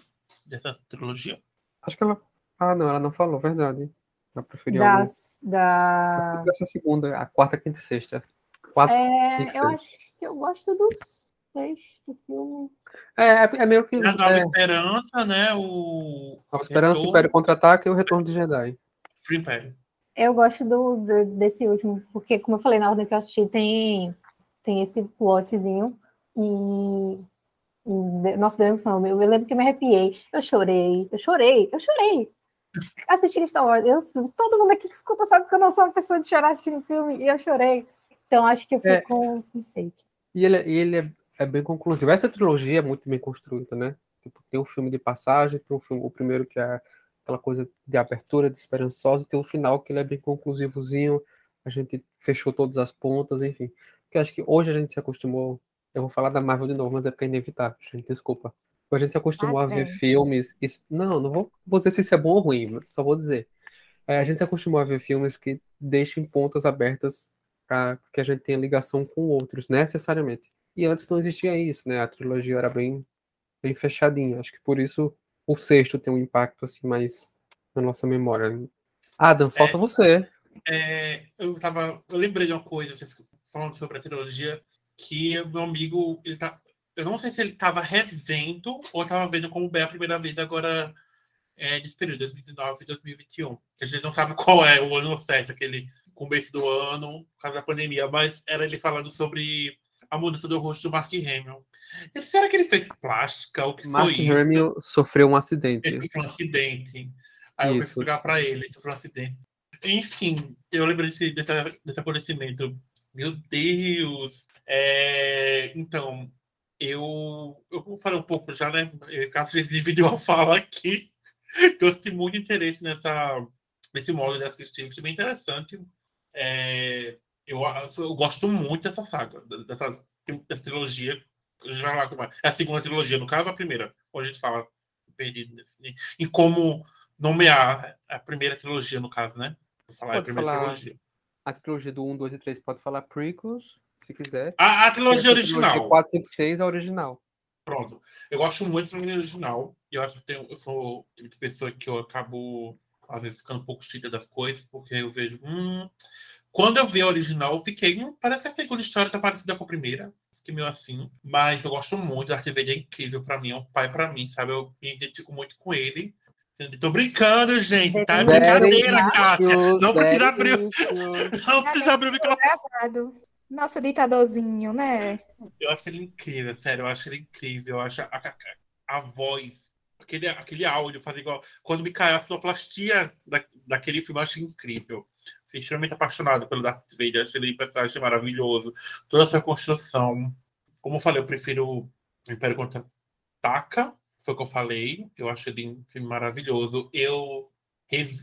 Dessa trilogia? Acho que ela. Ah, não, ela não falou, verdade. Ela preferiu algum. Das, da... Dessa segunda, a quarta, quinta e sexta. Quatro, É, cinco, eu seis. acho que eu gosto filme. É, é, é meio que. A Nova É, Esperança, né? O Nova Esperança, Retorno. Império Contra-Ataque e o Retorno de Jedi. Free Império. Eu gosto do, do- desse último, porque, como eu falei, na ordem que eu assisti, tem, tem esse plotzinho. E. e Nossa, deu emoção. Eu, eu lembro que eu me arrepiei. Eu chorei, eu chorei, eu chorei. Assistindo Star Wars. Eu, todo mundo aqui que escuta sabe que eu não sou uma pessoa de chorar assistindo filme, e eu chorei. Então, acho que eu fico É. com com seis. E ele, e ele é, é bem conclusivo. Essa trilogia é muito bem construída, né? Tipo, tem um filme de passagem, tem um filme, o primeiro que é aquela coisa de abertura, de esperançosa, e tem um final que ele é bem conclusivozinho, a gente fechou todas as pontas, enfim. Porque acho que hoje a gente se acostumou, eu vou falar da Marvel de novo, mas é porque é inevitável, gente, desculpa. A gente se acostumou Ah, a ver sim. filmes. isso- não, não vou, vou dizer se isso é bom ou ruim, mas só vou dizer. É, a gente se acostumou a ver filmes que deixem pontas abertas para que a gente tenha ligação com outros, necessariamente. E antes não existia isso, né? A trilogia era bem, bem fechadinha. Acho que por isso o sexto tem um impacto assim mais na nossa memória. Adam, falta É. você. É, eu tava. Eu lembrei de uma coisa, vocês falando sobre a trilogia, que o meu amigo, ele tá. Eu não sei se ele tava revendo ou tava vendo como bem a primeira vez agora é, nesse período, 2019 e 2021. A gente não sabe qual é o ano certo, aquele começo do ano, por causa da pandemia, mas era ele falando sobre a mudança do rosto do Mark Hamill. Ele, será que ele fez plástica? O que Mark foi isso? Hamill sofreu um acidente. Ele sofreu um acidente. Aí eu fui Isso. explicar pra ele, ele sofreu um acidente. Enfim, eu lembro desse, desse, desse acontecimento. Meu Deus! É, então, eu, eu vou falar um pouco já, né? Caso a gente dividiu a fala aqui, que eu tenho muito interesse nessa, nesse modo de assistir. Isso é bem interessante. É, eu, eu gosto muito dessa saga, dessa, dessa trilogia. A gente vai lá como é. É a segunda trilogia, no caso, a primeira, onde a gente fala perdido nesse, em como nomear a primeira trilogia, no caso, né? Vou falar a Pode primeira falar. trilogia. A trilogia do 1, 2 e 3 pode falar prequels, se quiser. A, a trilogia Essa original. 4, 5, 6 é a original. Pronto. Eu gosto muito da trilogia original. E eu acho que tenho, eu sou o tipo de pessoa que eu acabo, às vezes, ficando um pouco chita das coisas, porque eu vejo. Hum... Quando eu vi a original, eu fiquei. Hum, parece que a segunda história tá parecida com a primeira. Fiquei meio assim. Mas eu gosto muito. Darth Vader é incrível pra mim. É um pai pra mim, sabe? Eu me identifico muito com ele. Tô brincando, gente. Tá? É brincadeira, Cássia. Não precisa abrir. Não precisa abrir o microfone. Nosso ditadorzinho, né? Eu acho ele incrível, sério. Eu acho ele incrível. Eu acho a, a, a voz, aquele, aquele áudio, fazer igual. Quando me caiu a sonoplastia da, daquele filme, eu acho incrível. Fui extremamente apaixonado pelo Darth Vader. Acho ele um personagem maravilhoso. Toda essa construção. Como eu falei, eu prefiro Império Contra-Ataca. Foi o que eu falei. Eu acho ele um filme maravilhoso. Eu,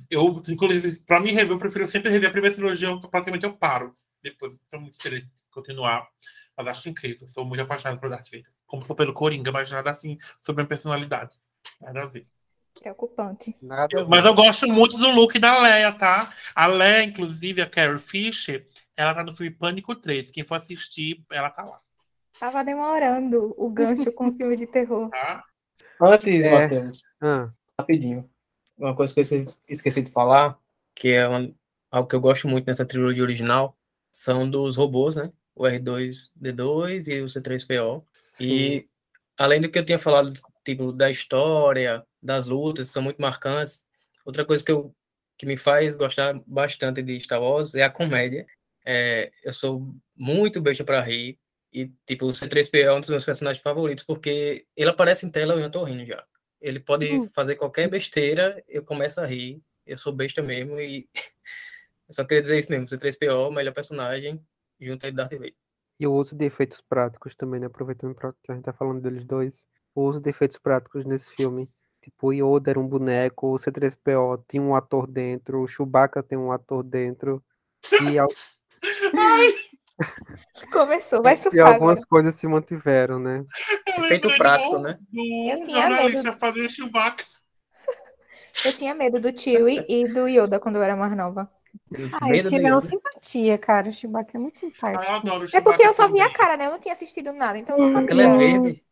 eu inclusive, pra mim, eu prefiro sempre rever a primeira trilogia. Praticamente eu paro. Depois, tenho muito interesse continuar. Mas acho incrível. Sou muito apaixonado pelo Darth Vader. Como pelo Coringa, mas nada assim sobre a personalidade. Nada a ver. Preocupante. Nada mas eu gosto muito do look da Leia, tá? A Leia, inclusive, a Carrie Fisher, ela tá no filme Pânico 3. Quem for assistir, ela tá lá, Tava demorando o gancho com o filme de terror. tá? Antes, É. Matheus, Ah, rapidinho. Uma coisa que eu esqueci, esqueci de falar, que é uma- algo que eu gosto muito nessa trilogia original, são dos robôs, né? O R2D2 e o C3PO. E além do que eu tinha falado, tipo, da história, das lutas, são muito marcantes. Outra coisa que, eu, que me faz gostar bastante de Star Wars é a comédia. É, eu sou muito besta para rir. E, tipo, o C3PO é um dos meus personagens favoritos, porque ele aparece em tela e eu já tô rindo já. Ele pode Hum. fazer qualquer besteira, eu começo a rir. Eu sou besta mesmo e eu só queria dizer isso mesmo. C3PO, melhor personagem, junto aí do Darth Vader. E o uso de efeitos práticos também, né? Aproveitando pra- que a gente tá falando deles dois. O uso de efeitos práticos nesse filme. Tipo, o Yoda era um boneco, o C3PO tinha um ator dentro, o Chewbacca tem um ator dentro. E, al- Começou, vai e surfar agora. algumas coisas se mantiveram, né? Lembrei prático, do- né? Do Eu tinha medo. fazendo Chewbacca. Eu tinha medo do Chewie e do Yoda quando eu era mais nova. Ah, medo eu tive uma Yoda. simpatia, cara. O Chewbacca é muito Ah, simpático. eu adoro o É porque eu só vi a cara, né? Eu não tinha assistido nada, então eu não Aquela é sabia. verde.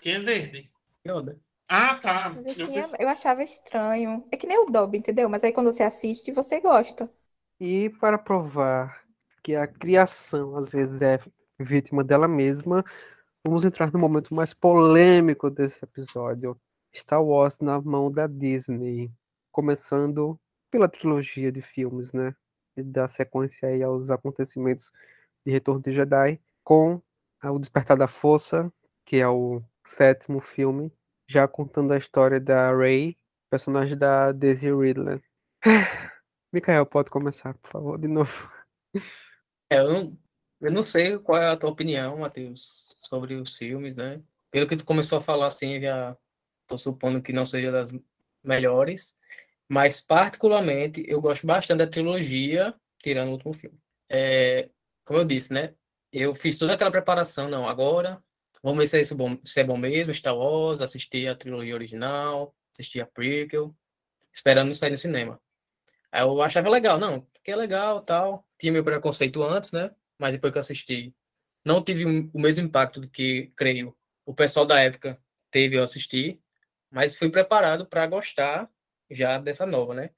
Quem é verde? Yoda. Ah, tá. Mas eu, Eu eu achava estranho. É que nem o Dobby, entendeu? Mas aí quando você assiste, você gosta. E para provar que a criação às vezes é vítima dela mesma, vamos entrar no momento mais polêmico desse episódio. Star Wars na mão da Disney, começando pela trilogia de filmes, né? E dar sequência aí aos acontecimentos de Retorno de Jedi, com o Despertar da Força, que é o sétimo filme, já contando a história da Rey, personagem da Daisy Ridley. Mikael, pode começar, por favor, de novo. É, eu não, Eu não sei qual é a tua opinião, Matheus, sobre os filmes, né? Pelo que tu começou a falar, assim, já tô supondo que não seja das melhores, mas particularmente eu gosto bastante da trilogia, tirando o último filme. É, como eu disse, né? Eu fiz toda aquela preparação, não, agora vamos ver se é, bom, se é bom mesmo, Star Wars, assistir a trilogia original, assistir a prequel, esperando sair no cinema. Aí eu achava legal, não, que é legal, tal. Tinha meu preconceito antes, né? Mas depois que eu assisti, não tive o mesmo impacto do que, creio, o pessoal da época teve ao assistir, mas fui preparado para gostar já dessa nova, né?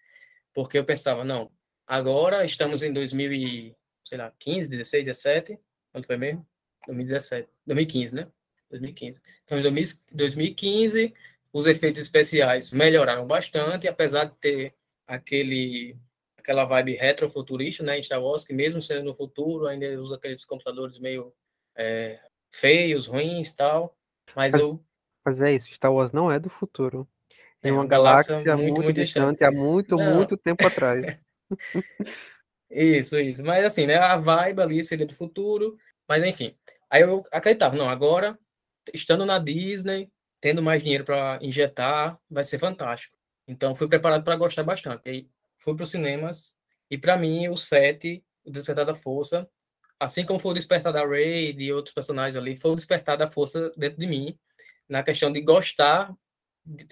Porque eu pensava, não, agora estamos em 2015, 16, 17, quando foi mesmo? 2017, 2015, né? 2015. Então, em 2015, os efeitos especiais melhoraram bastante, apesar de ter aquele aquela vibe retrofuturista, né, em Star Wars, que mesmo sendo no futuro, ainda usa aqueles computadores meio é, feios, ruins tal, mas, mas, eu... Mas é isso, Star Wars não é do futuro. É, uma, uma galáxia, galáxia, muito, muito distante, há muito, não. muito tempo atrás. isso, isso. Mas assim, né, a vibe ali seria do futuro, mas enfim. Aí eu acreditava, não, agora, estando na Disney, tendo mais dinheiro para injetar, vai ser fantástico. Então, fui preparado para gostar bastante. Aí, fui para os cinemas, e para mim, o 7, o Despertar da Força, assim como foi o Despertar da Rey e de outros personagens ali, foi o Despertar da Força dentro de mim, na questão de gostar,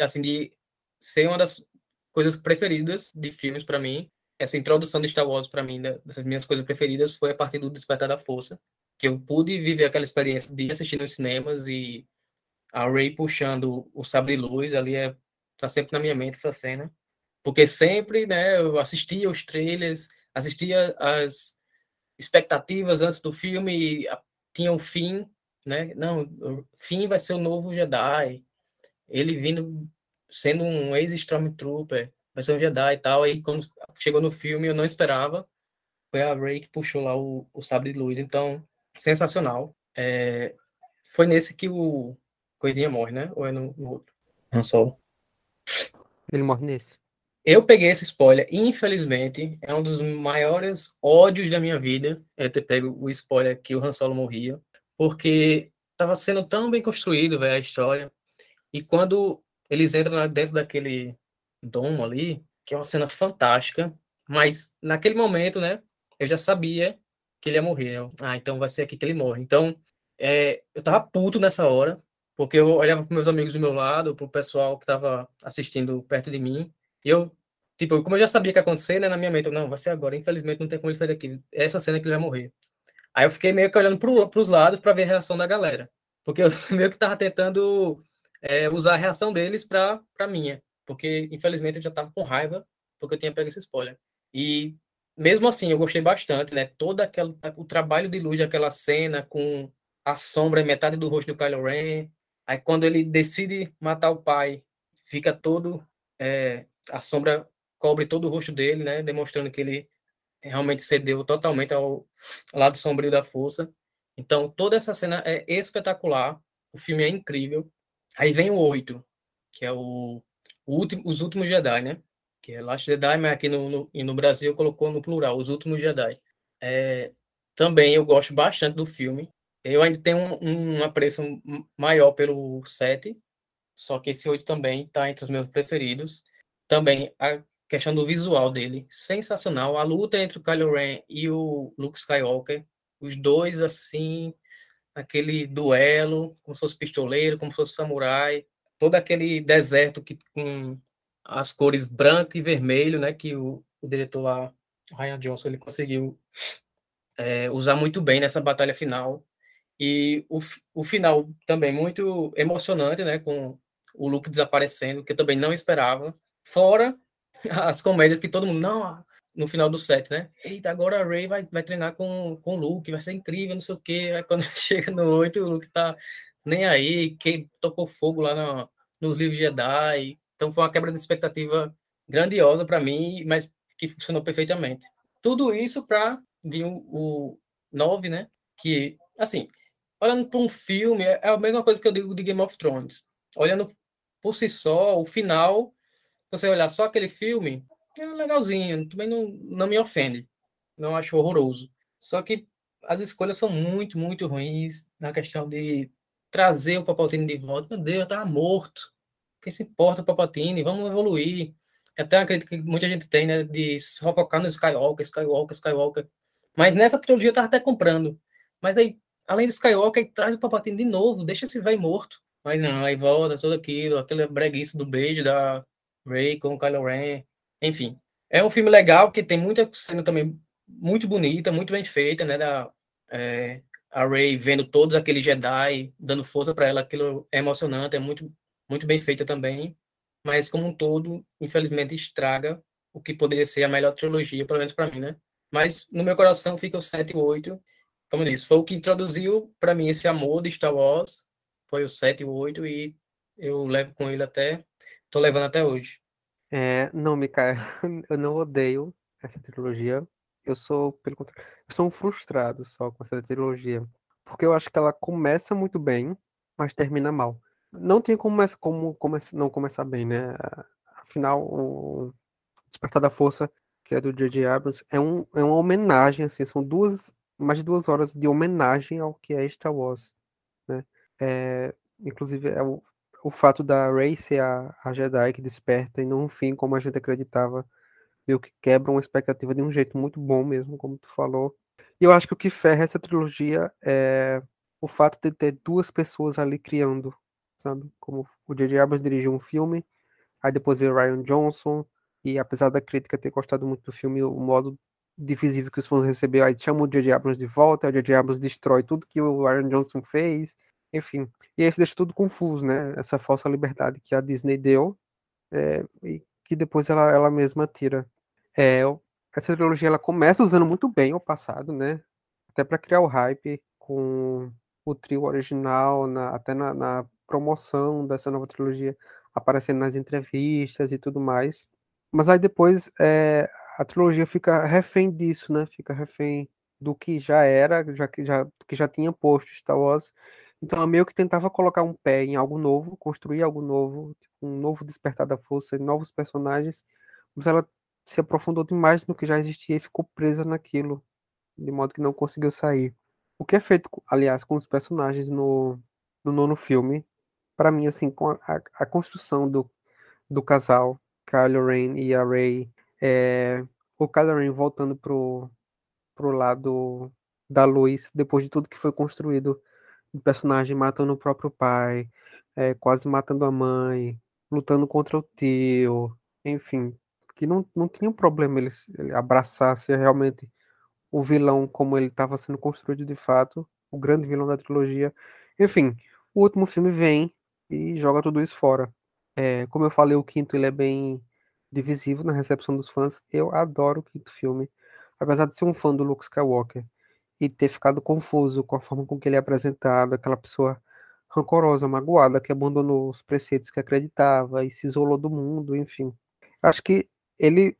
assim, de ser uma das coisas preferidas de filmes para mim. Essa introdução de Star Wars para mim, dessas minhas coisas preferidas, foi a partir do Despertar da Força, que eu pude viver aquela experiência de assistir nos cinemas e a Rey puxando o sabre luz ali é tá sempre na minha mente essa cena porque sempre, né, eu assistia os trailers, assistia as expectativas antes do filme, tinha um fim, né? Não, o fim vai ser o novo Jedi. Ele vindo sendo um ex-Stormtrooper, vai ser um Jedi e tal. Aí quando chegou no filme, eu não esperava. Foi a Rey que puxou lá o, o sabre de luz. Então, sensacional. É, foi nesse que o Coisinha morre, né? Ou é no, no outro? Não só. Ele morre nesse. Eu peguei esse spoiler, infelizmente, é um dos maiores ódios da minha vida, é ter pego o spoiler que o Han Solo morria, porque estava sendo tão bem construído, velho, a história. E quando eles entram dentro daquele domo ali, que é uma cena fantástica, mas naquele momento, né, eu já sabia que ele ia morrer. Né? Ah, então vai ser aqui que ele morre. Então, é, eu tava puto nessa hora, porque eu olhava para meus amigos do meu lado, para o pessoal que estava assistindo perto de mim, e eu, tipo, como eu já sabia que ia acontecer, né, na minha mente, eu, não, vai ser agora, infelizmente não tem como ele sair daqui. É essa cena que ele vai morrer. Aí eu fiquei meio que olhando para os lados para ver a reação da galera. Porque eu meio que tava tentando é, usar a reação deles para a minha. Porque, infelizmente, eu já tava com raiva porque eu tinha pego esse spoiler. E mesmo assim, eu gostei bastante, né? Todo aquele, o trabalho de luz daquela cena com a sombra metade do rosto do Kylo Ren. Aí quando ele decide matar o pai, fica todo é, a sombra cobre todo o rosto dele, né, demonstrando que ele realmente cedeu totalmente ao lado sombrio da força. Então, toda essa cena é espetacular, o filme é incrível. Aí vem o 8, que é o, o último, os últimos Jedi, né? Que é Last Jedi, mas aqui no, no, no Brasil colocou no plural, os últimos Jedi. É, também eu gosto bastante do filme. Eu ainda tenho um, um apreço maior pelo 7, só que esse 8 também está entre os meus preferidos. Também a questão do visual dele, sensacional. A luta entre o Kylo Ren e o Luke Skywalker, os dois assim, aquele duelo, como se fosse pistoleiro, como se fosse samurai, todo aquele deserto que com as cores branco e vermelho, né, que o, o diretor lá, Ryan Johnson, ele conseguiu é, usar muito bem nessa batalha final. E o, o final também muito emocionante, né, com o Luke desaparecendo, que eu também não esperava. Fora as comédias que todo mundo, não, no final do set, né? Eita, agora a Ray vai, vai treinar com, com o Luke, vai ser incrível, não sei o quê. Aí quando chega no 8, o Luke tá nem aí, que tocou fogo lá no, nos livros Jedi. Então foi uma quebra de expectativa grandiosa para mim, mas que funcionou perfeitamente. Tudo isso para vir o, o 9, né? Que, assim, olhando para um filme, é a mesma coisa que eu digo de Game of Thrones. Olhando por si só, o final você olhar só aquele filme, é legalzinho, também não, não me ofende. Não acho horroroso. Só que as escolhas são muito, muito ruins na questão de trazer o Palpatine de volta. Meu Deus, tá morto. Quem se importa o Palpatine? Vamos evoluir. Até uma crítica que muita gente tem, né? De só focar no Skywalker, Skywalker, Skywalker. Mas nessa trilogia eu tava até comprando. Mas aí, além do Skywalker, traz o Palpatine de novo, deixa esse velho morto. Mas não, aí volta tudo aquilo, aquele breguice do beijo da Rey com o Kylo Ren. Enfim, é um filme legal, que tem muita cena também muito bonita, muito bem feita, né? Da, é, a Rey vendo todos aqueles Jedi, dando força para ela, aquilo é emocionante, é muito, muito bem feita também. Mas, como um todo, infelizmente, estraga o que poderia ser a melhor trilogia, pelo menos para mim, né? Mas no meu coração fica o 7 e o 8. Como eu disse, foi o que introduziu para mim esse amor de Star Wars. Foi o 7 e o 8 e eu levo com ele até. Tô levando até hoje. É, não, Mikael, eu não odeio essa trilogia. Eu sou, pelo contrário, eu sou um frustrado só com essa trilogia. Porque eu acho que ela começa muito bem, mas termina mal. Não tem como, como, como não começar bem, né? Afinal, o Despertar da Força, que é do J.J. Abrams, é, um, é uma homenagem, assim, são duas, mais de duas horas de homenagem ao que é Star Wars, né? É, inclusive, é o, o fato da Rey ser a, a Jedi que desperta e não um fim como a gente acreditava, meio que quebra uma expectativa de um jeito muito bom mesmo, como tu falou. E eu acho que o que ferra essa trilogia é o fato de ter duas pessoas ali criando, sabe? Como o J.J. Abrams dirigiu um filme, aí depois veio Ryan Johnson, e apesar da crítica ter gostado muito do filme, o modo divisível que os fãs receberam, aí chama o J.J. Abrams de volta, o J.J. Abrams destrói tudo que o Ryan Johnson fez, enfim. E aí deixa tudo confuso, né? Essa falsa liberdade que a Disney deu é, e que depois ela, ela mesma tira. É, essa trilogia ela começa usando muito bem o passado, né? Até para criar o hype com o trio original, na, até na, na, promoção dessa nova trilogia, aparecendo nas entrevistas e tudo mais. Mas aí depois é, a trilogia fica refém disso, né? Fica refém do que já era, já que já, que já tinha posto Star Wars então ela meio que tentava colocar um pé em algo novo, construir algo novo, tipo, um novo despertar da força, novos personagens, mas ela se aprofundou demais no que já existia e ficou presa naquilo, de modo que não conseguiu sair. O que é feito, aliás, com os personagens no, no nono filme, para mim, assim, com a, a, a, construção do, do casal, Kylo Ren e a Rey, é, o Kylo Ren voltando pro, pro lado da luz, depois de tudo que foi construído o personagem matando o próprio pai, é, quase matando a mãe, lutando contra o tio, enfim, que não, não tinha um problema ele, ele abraçasse realmente o vilão como ele estava sendo construído de fato, o grande vilão da trilogia. Enfim, o último filme vem e joga tudo isso fora. É, como eu falei, o quinto ele é bem divisivo na recepção dos fãs. Eu adoro o quinto filme, apesar de ser um fã do Luke Skywalker e ter ficado confuso com a forma com que ele é apresentado, aquela pessoa rancorosa, magoada, que abandonou os preceitos que acreditava e se isolou do mundo, enfim. Acho que ele,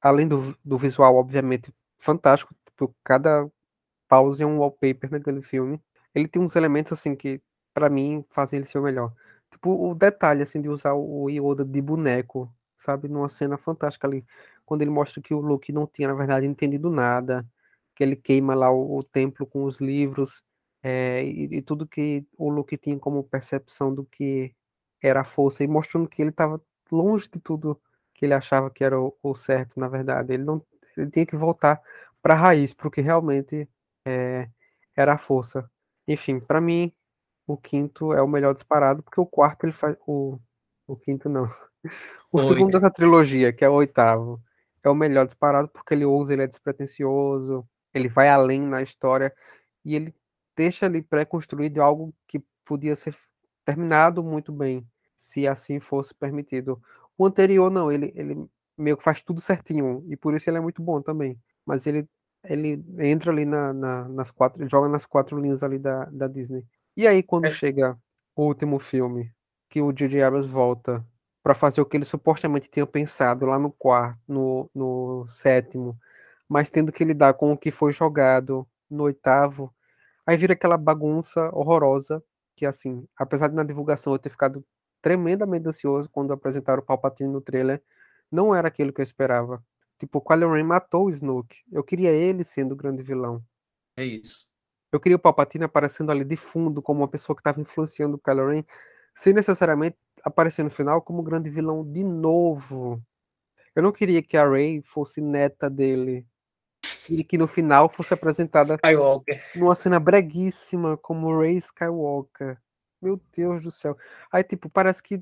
além do, do visual, obviamente, fantástico, tipo, cada pause é um wallpaper naquele filme, ele tem uns elementos, assim, que, para mim, fazem ele ser o melhor. Tipo, o detalhe, assim, de usar o Yoda de boneco, sabe, numa cena fantástica ali, quando ele mostra que o Luke não tinha, na verdade, entendido nada, que ele queima lá o, o templo com os livros é, e, e, tudo que o Luke tinha como percepção do que era a força e mostrando que ele estava longe de tudo que ele achava que era o, o, certo, na verdade. Ele não ele tinha que voltar para a raiz, para o que realmente é, era a força. Enfim, para mim, o quinto é o melhor disparado, porque o quarto ele faz. O, o quinto não. O Oito. segundo dessa trilogia, que é o oitavo, é o melhor disparado porque ele ousa, ele é despretensioso, ele vai além na história e ele deixa ali pré-construído algo que podia ser terminado muito bem, se assim fosse permitido. O anterior não, ele, ele meio que faz tudo certinho e por isso ele é muito bom também. Mas ele, ele entra ali na, na nas quatro, joga nas quatro linhas ali da, da Disney. E aí quando é. chega o último filme, que o J.J. Abrams volta para fazer o que ele supostamente tinha pensado lá no quarto, no, no sétimo, mas tendo que lidar com o que foi jogado no oitavo, aí vira aquela bagunça horrorosa, que assim, apesar de na divulgação eu ter ficado tremendamente ansioso quando apresentaram o Palpatine no trailer, não era aquilo que eu esperava. Tipo, o Kylo Ren matou o Snoke. Eu queria ele sendo o grande vilão. É isso. Eu queria o Palpatine aparecendo ali de fundo, como uma pessoa que estava influenciando o Kylo Ren, sem necessariamente aparecer no final como grande vilão de novo. Eu não queria que a Rey fosse neta dele. E que no final fosse apresentada Skywalker. numa cena breguíssima como Rey Skywalker. Meu Deus do céu. Aí, tipo, parece que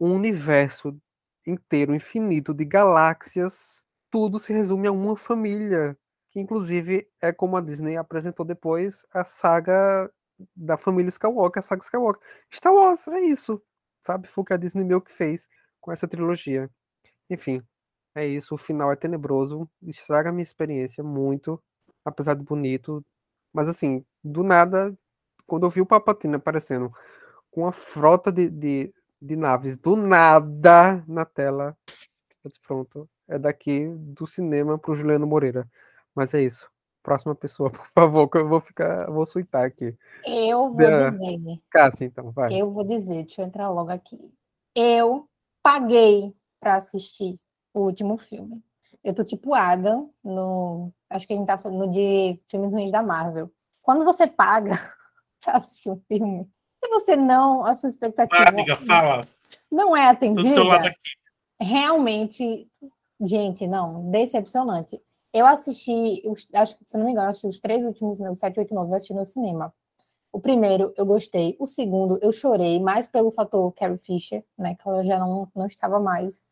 um universo inteiro, infinito, de galáxias, tudo se resume a uma família. Que, inclusive, é como a Disney apresentou depois a saga da família Skywalker, a saga Skywalker. Star Wars, é isso. Sabe? Foi o que a Disney meio que fez com essa trilogia. Enfim, é isso. O final é tenebroso. Estraga a minha experiência muito. Apesar de bonito. Mas, assim, do nada, quando eu vi o Palpatine aparecendo com uma frota de, de, de naves do nada na tela, eu disse, pronto. É daqui do cinema pro Juliano Moreira. Mas é isso. Próxima pessoa, por favor, que eu vou ficar, vou suitar aqui. Eu vou dizer. Cássia, então, vai. Eu vou dizer, deixa eu entrar logo aqui. Eu paguei para assistir o último filme. Eu tô tipo Adam no. Acho que a gente tá falando de filmes ruins da Marvel. Quando você paga para assistir um filme e você não, a sua expectativa Amiga, fala. não é Do atendida, teu lado aqui. realmente, gente, não, decepcionante. Eu assisti, os- acho que, se não me engano, assisti os três últimos, né, o 7, 8 e 9, eu assisti no cinema. O primeiro eu gostei, o segundo eu chorei, mais pelo fator Carrie Fisher, né, que ela já não, não estava mais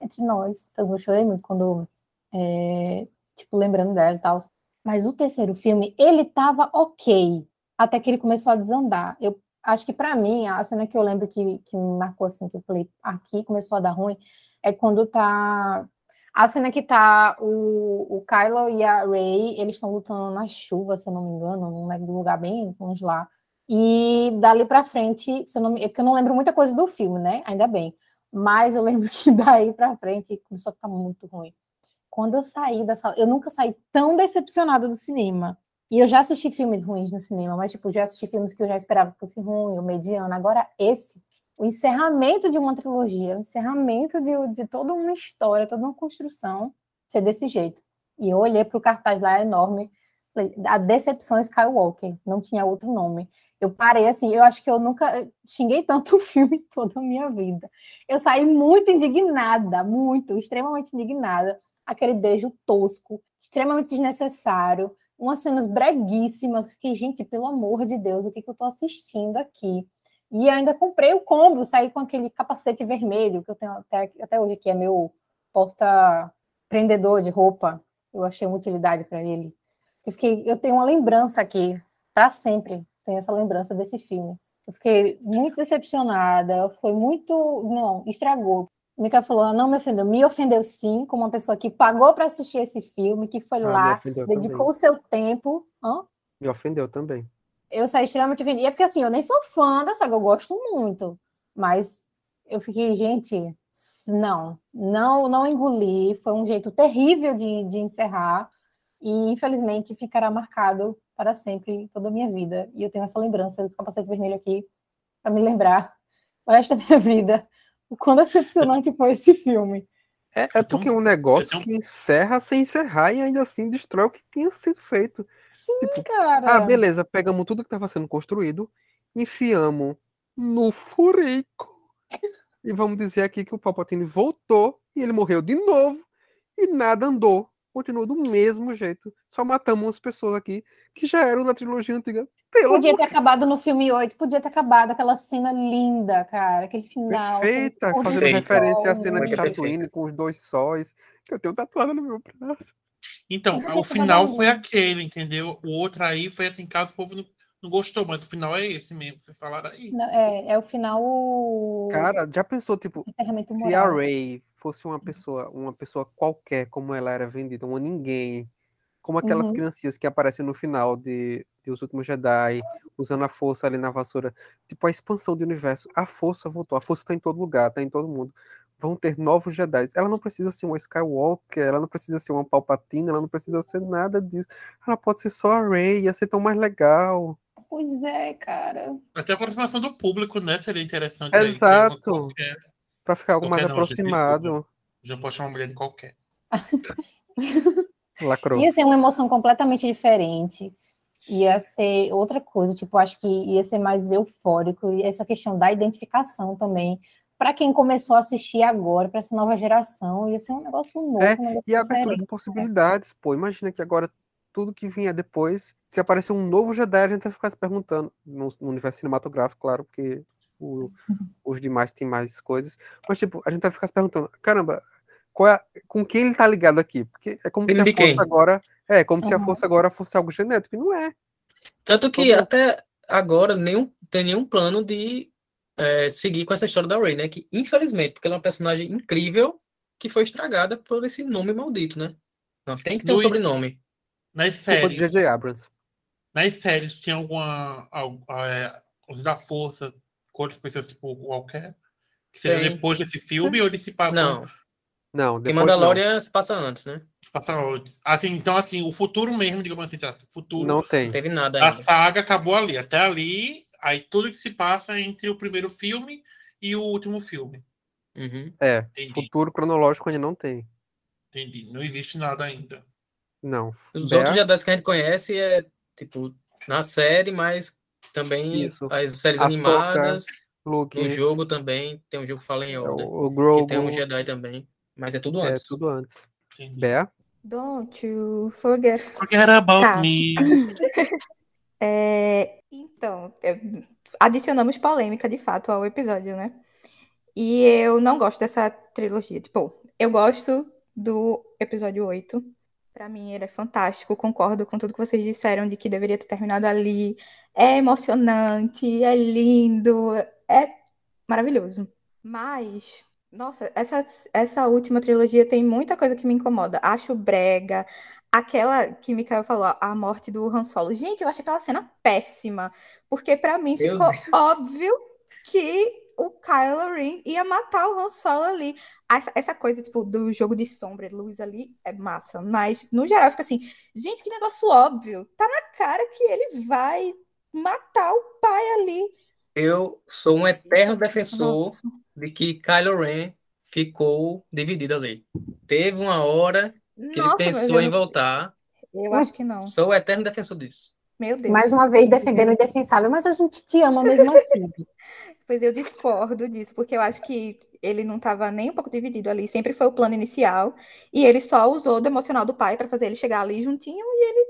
entre nós, então eu chorei muito quando, é, tipo, lembrando dela e tal. Mas o terceiro filme, ele tava ok, até que ele começou a desandar. Eu acho que para mim, a cena que eu lembro que, que me marcou assim, que eu falei, aqui começou a dar ruim, é quando tá a cena que tá o, o Kylo e a Rey, eles estão lutando na chuva, se eu não me engano, num lugar bem longe lá. E dali pra frente, se eu não, é porque eu não lembro muita coisa do filme, né? Ainda bem. Mas eu lembro que daí pra frente começou a ficar muito ruim. Quando eu saí da sala, eu nunca saí tão decepcionada do cinema. E eu já assisti filmes ruins no cinema, mas tipo, já assisti filmes que eu já esperava que fosse ruim, ou mediano. Agora esse, o encerramento de uma trilogia, o encerramento de, de toda uma história, toda uma construção, ser desse jeito. E eu olhei para o cartaz lá enorme, falei, a decepção Skywalker, não tinha outro nome. Eu parei assim, eu acho que eu nunca xinguei tanto o filme toda a minha vida. Eu saí muito indignada, muito, extremamente indignada. Aquele beijo tosco, extremamente desnecessário, umas cenas breguíssimas. Fiquei, gente, pelo amor de Deus, o que, que eu estou assistindo aqui? E ainda comprei o combo, saí com aquele capacete vermelho que eu tenho até, até hoje, que é meu porta-prendedor de roupa. Eu achei uma utilidade para ele. Eu, fiquei, eu tenho uma lembrança aqui, para sempre, tenho essa lembrança desse filme. Eu fiquei muito decepcionada, foi muito. Não, estragou. O Mika falou: "Ah, não me ofendeu. Me ofendeu sim, como uma pessoa que pagou para assistir esse filme, que foi Ah, lá, dedicou o seu tempo. Hã? Me ofendeu também. Eu saí extremamente ofendida. E é porque assim, eu nem sou fã da saga, eu gosto muito. Mas eu fiquei, gente, não, não, não engoli. Foi um jeito terrível de, de encerrar. E infelizmente ficará marcado para sempre toda a minha vida. E eu tenho essa lembrança desse capacete vermelho aqui para me lembrar o resto da minha vida o quão decepcionante foi esse filme. É, é porque é um negócio que encerra sem encerrar e ainda assim destrói o que tinha sido feito. Sim, Tipo, cara. Ah, beleza, pegamos tudo que estava sendo construído, enfiamos no furico. E vamos dizer aqui que o Palpatine voltou e ele morreu de novo e nada andou. Continuou do mesmo jeito. Só matamos umas pessoas aqui que já eram da trilogia antiga. Pelo Podia amor ter acabado no filme 8, podia ter acabado aquela cena linda, cara, aquele final. Perfeita, fazendo referência à cena é de é Tatooine com os dois sóis, que eu tenho tatuado no meu braço. Então, o final acabado foi aquele, entendeu? O outro aí foi assim, caso o povo não, não gostou, mas o final é esse mesmo, vocês falaram aí. Não, É, é o final. o Cara, já pensou, tipo, se a. Rey fosse uma pessoa, uma pessoa qualquer, como ela era vendida, uma ninguém, como aquelas Uhum. criancinhas que aparecem no final de, de Os Últimos Jedi, usando a força ali na vassoura, tipo a expansão do universo, a força voltou, a força tá em todo lugar, tá em todo mundo. Vão ter novos Jedi. Ela não precisa ser uma Skywalker, ela não precisa ser uma Palpatine, ela não precisa ser nada disso. Ela pode ser só a Rey, ia ser tão mais legal. Pois é, cara. Até a aproximação do público, né? Seria interessante. uma Exato. qualquer- Pra ficar algo mais não, aproximado. Já pode chamar uma mulher de qualquer. Lacrou. Ia ser uma emoção completamente diferente. ia ser outra coisa, tipo, acho que ia ser mais eufórico, e essa questão da identificação também, para quem começou a assistir agora, para essa nova geração, ia ser um negócio novo, É, um negócio E a abertura de né? possibilidades, pô. Imagina que agora tudo que vinha depois, se aparecer um novo Jedi, a gente vai ficar se perguntando, no, no universo cinematográfico, claro, porque o- os demais têm mais coisas. Mas, tipo, a gente vai ficar se perguntando, caramba, qual é a- com quem ele tá ligado aqui? Porque é como se Filho a força quem? agora. É, como se a Uhum. força agora fosse algo genético, e não é. Tanto que Como- até agora nenhum, tem nenhum plano de é, seguir com essa história da Rey, né? Que infelizmente, porque ela é uma personagem incrível que foi estragada por esse nome maldito, né? Não, tem que ter um Luiz- sobrenome. Nas séries, J.J. Abrams. nas séries tinha alguma. al- É, os da força, cores especiais, tipo, qualquer. Que seja Tem. depois desse filme ou eles se passam. Não, Não, depois não. Mandalorian se passa antes, né? passam antes. Assim, então, assim, o futuro mesmo, digamos assim, o futuro Não tem. Não teve nada da ainda. saga acabou ali. Até ali, aí tudo que se passa entre o primeiro filme e o último filme. Uhum. É, Entendi, futuro cronológico ainda não tem. entendi. Não existe nada ainda. Não. Os Bea, outros Jedi que a gente conhece é, tipo, na série, mas também Isso. as séries Ahsoka, animadas, Luke, no jogo também, tem um jogo que fala em é Order, o, o que Grogu, tem um Jedi também, mas é tudo é antes. tudo antes. Entendi. Bea, Don't you forget. Forget about Tá. me. É, então, é, adicionamos polêmica de fato ao episódio, né? E eu não gosto dessa trilogia. Tipo, eu gosto do episódio 8. Pra mim, ele é fantástico. Concordo com tudo que vocês disseram de que deveria ter terminado ali. É emocionante, é lindo, é maravilhoso. Mas, nossa, essa, essa última trilogia tem muita coisa que me incomoda. Acho brega. Aquela que Mikael falou, a morte do Han Solo. Gente, eu acho aquela cena péssima. Porque pra mim Meu ficou Deus. óbvio que o Kylo Ren ia matar o Han Solo ali. Essa, essa coisa, tipo, do jogo de sombra e luz ali é massa. Mas, no geral, fica assim, gente, que negócio óbvio. Tá na cara que ele vai matar o pai ali. Eu sou um eterno defensor Nossa. de que Kylo Ren ficou dividido ali. Teve uma hora que ele Nossa, mas pensou eu em voltar. Eu acho que não. Sou o eterno defensor disso. Meu Deus. Mais uma vez defendendo o indefensável, mas a gente te ama mesmo assim. Pois eu discordo disso, porque eu acho que ele não estava nem um pouco dividido ali. Sempre foi o plano inicial. E ele só usou do emocional do pai para fazer ele chegar ali juntinho e ele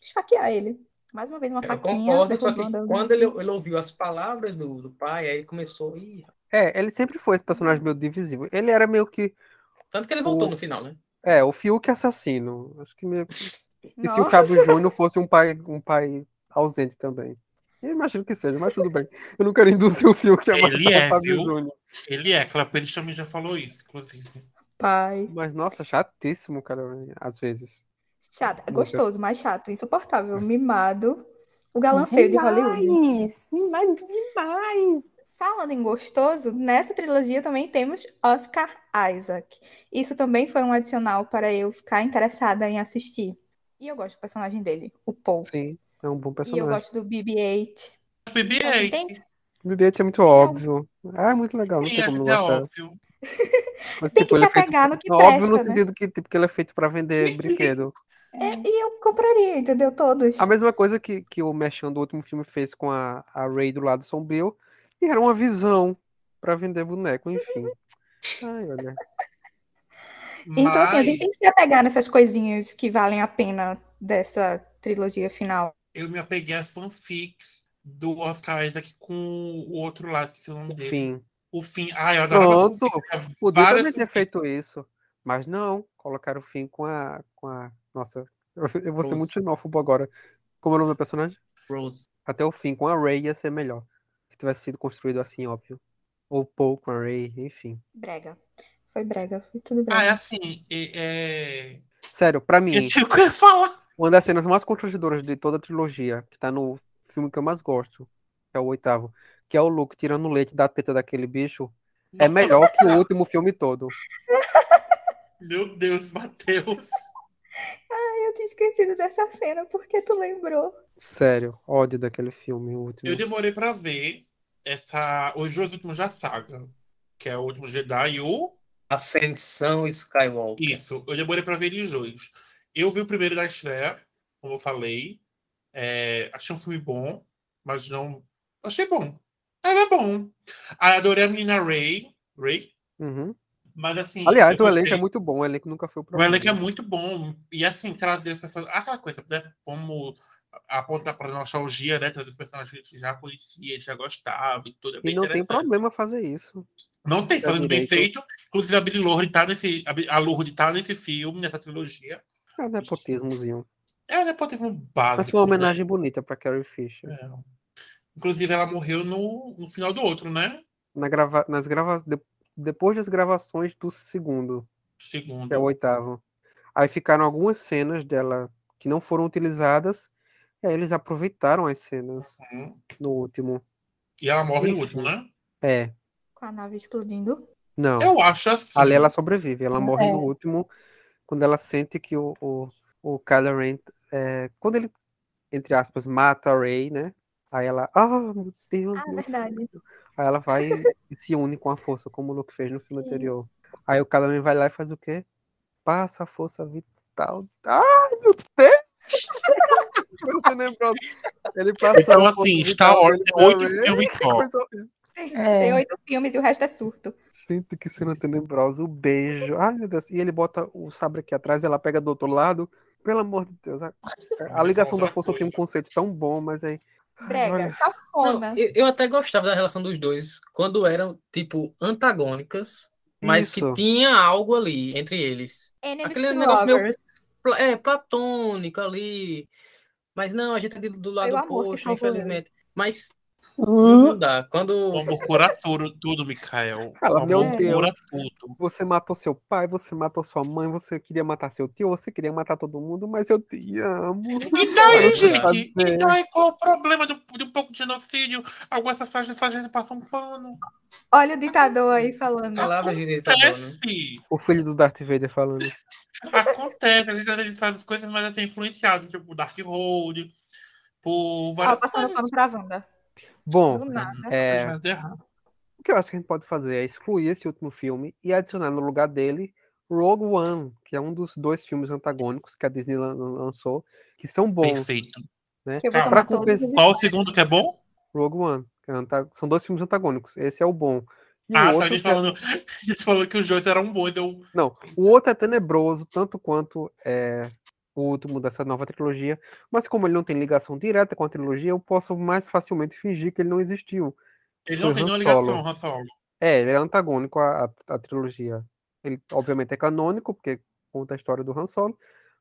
esfaquear ele. Mais uma vez, uma Eu faquinha concordo, só que quando ele, ele ouviu as palavras do, do pai, aí ele começou. Ih, É, ele sempre foi esse personagem meio divisível. Ele era meio que. tanto que ele voltou O- no final, né? É, o Fiuk assassino. Acho que meio. E se o. Cabo Júnior fosse um pai, um pai ausente também? Eu imagino que seja, mas tudo bem. Eu não quero induzir o Fiuk a Ele matar é, o Fábio? Júnior. Ele é, Claperish também já falou isso, inclusive. Pai. Mas, nossa, chatíssimo, cara, às vezes. Chato. Muito. Gostoso, mas chato. Insuportável. Mimado. O galã feio de Hollywood. Demais, demais. Falando em gostoso, nessa trilogia também temos Oscar Isaac. Isso também foi um adicional para eu ficar interessada em assistir. E eu gosto do personagem dele, o Paul. Sim, é um bom E eu personagem. gosto do BB-8. Então, assim, BB-8. tem, O BB-8 é muito óbvio. Ah, é muito legal, não Sim, tem como acho não que é gostar. óbvio. Mas, tem que tipo, se ele é feito- apegar no que óbvio no presta, né? sentido que, tipo, que ele é feito pra vender brinquedo. É, e eu compraria, entendeu? Todos. A mesma coisa que, que o Merchan do último filme fez com a, a Ray do lado sombrio, e era uma visão pra vender boneco, enfim. Ai, olha. Então, assim, a Mas gente tem que se apegar nessas coisinhas que valem a pena dessa trilogia final. eu me apeguei às fanfics do Oscar Isaac com o outro lado, que é o nome dele. Enfim. O fim. Ah, eu adorava Pronto. Podia também ter feito isso. Mas não, colocaram o fim com a. Com a... Nossa, eu, eu vou ser muito xenófobo agora. Como é o nome do personagem? Rose. Até o fim, com a Ray ia ser melhor. Se tivesse sido construído assim, óbvio. Ou Paul com a Ray, enfim. Brega. Foi brega, foi tudo Ah, é brega. assim. É, é... Sério, pra mim, Eu tinha o que eu ia falar. uma das cenas mais constrangedoras de toda a trilogia, que tá no filme que eu mais gosto, que é o oitavo, que é o Luke tirando o leite da teta daquele bicho, é melhor que o último filme todo. Meu Deus, Matheus. Ai, eu tinha esquecido dessa cena, porque tu lembrou. Sério, ódio daquele filme, o último. Eu demorei pra ver essa, os dois últimos da saga. Que é o último Jedi e o. Ascensão Skywalker. Isso, eu demorei pra ver eles dois. Eu vi o primeiro da estreia, como eu falei. É, achei um filme bom, mas não. Achei bom. Era bom. Aí adorei a menina Ray. Ray. Uhum. Mas assim. Aliás, o elenco é muito bom, o elenco nunca foi o O problema. elenco é muito bom. E assim, trazer as pessoas. Aquela coisa, né? Como apontar para nostalgia, né? Trazer os personagens que a gente já conhecia, já gostava e tudo. É E não tem problema fazer isso. Não tem, fazendo bem feito. Inclusive, a Billy Lourdes tá nesse. a A Lourdes tá nesse filme, nessa trilogia. É um nepotismozinho. É um nepotismo básico. Mas foi uma né? homenagem bonita pra Carrie Fisher. É. Inclusive, ela morreu no, no final do outro, né? Na grava... Nas grava... de- Depois das gravações do segundo, Segundo. que é o oitavo. Aí ficaram algumas cenas dela que não foram utilizadas. E aí eles aproveitaram as cenas Uhum. no último. E ela morre no último, né? É, Com a nave explodindo. não. Eu acho assim. Ali ela sobrevive, ela morre É. no último, quando ela sente que o, o, o Kylo Ren, é, quando ele, entre aspas, mata a Rey, né? Aí ela, ah, meu Deus, Ah, meu verdade. filho." Aí ela vai e se une com a força, como o Luke fez no filme Sim. anterior. Aí o Ren vai lá e faz o quê? Passa a força vital. Ai, meu Deus! Ele passa Então, a força assim, vital Star Wars dele tem pra oito filmes só. Horrível. Tem, É. tem oito filmes e o resto é surto. Gente, que cena tenebrosa. O beijo. Ai, meu Deus. E ele bota o sabre aqui atrás ela pega do outro lado. Pelo amor de Deus. A, a ligação da força tem um conceito tão bom, mas aí. Ai, Brega, olha, Não, cafona. eu, eu até gostava da relação dos dois quando eram, tipo, antagônicas, mas que Isso. tinha algo ali entre eles. Enemies Aquele to negócio meio- lovers. Pla- É, platônico ali. Mas não, a gente é do- do lado que oposto, infelizmente. Mas não dá. Quando. O amor cura tudo, tudo Mikael. Fala, meu Deus. cura tudo. Você matou seu pai, você matou sua mãe, você queria matar seu tio, você queria matar todo mundo, mas eu te amo. E daí, gente? fazer. E daí, qual o problema de, de um pouco de genocídio? Algumas pessoas essa gente passa um pano. Olha o ditador aí falando. De ditador, né? Acontece. O filho do Darth Vader falando. Acontece. A gente faz as coisas, mas assim, influenciado, tipo, Dark Road, por várias passando coisas. pano pra Wanda. Bom, é, errado. o que eu acho que a gente pode fazer é excluir esse último filme e adicionar no lugar dele Rogue One, que é um dos dois filmes antagônicos que a Disney lan- lançou, que são bons. Perfeito. Né? Tá, pra compensar- Qual o segundo que é bom? Rogue One. que é anta- São dois filmes antagônicos. Esse é o bom. E Ah, o tá. A outro gente, é- falando, a gente falou que os dois eram bons. Eu... Não, o outro é tenebroso, tanto quanto é, o último dessa nova trilogia, mas como ele não tem ligação direta com a trilogia, eu posso mais facilmente fingir que ele não existiu. Ele não tem nenhuma ligação. Han Solo. É, ele é antagônico à, à- à trilogia. Ele, obviamente, é canônico, porque conta a história do Han Solo,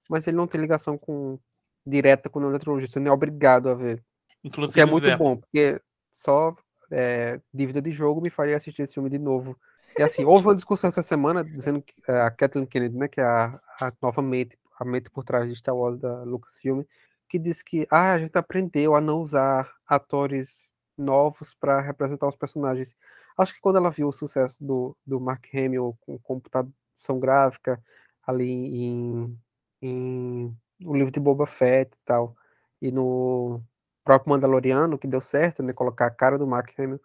mas ele não tem ligação com direta com nenhuma trilogia, você não é obrigado a ver. O Inclusive, que é muito Zé, bom, porque só é, dívida de jogo me faria assistir esse filme de novo. E assim, houve uma discussão essa semana dizendo que é, a Kathleen Kennedy, né, que é a, a nova mente, a mente por trás de Star Wars da Lucasfilm, que disse que ah, a gente aprendeu a não usar atores novos para representar os personagens. Acho que quando ela viu o sucesso do, do Mark Hamill com computação gráfica ali em, em no livro de Boba Fett e tal, e no próprio Mandaloriano, que deu certo, né? Colocar a cara do Mark Hamill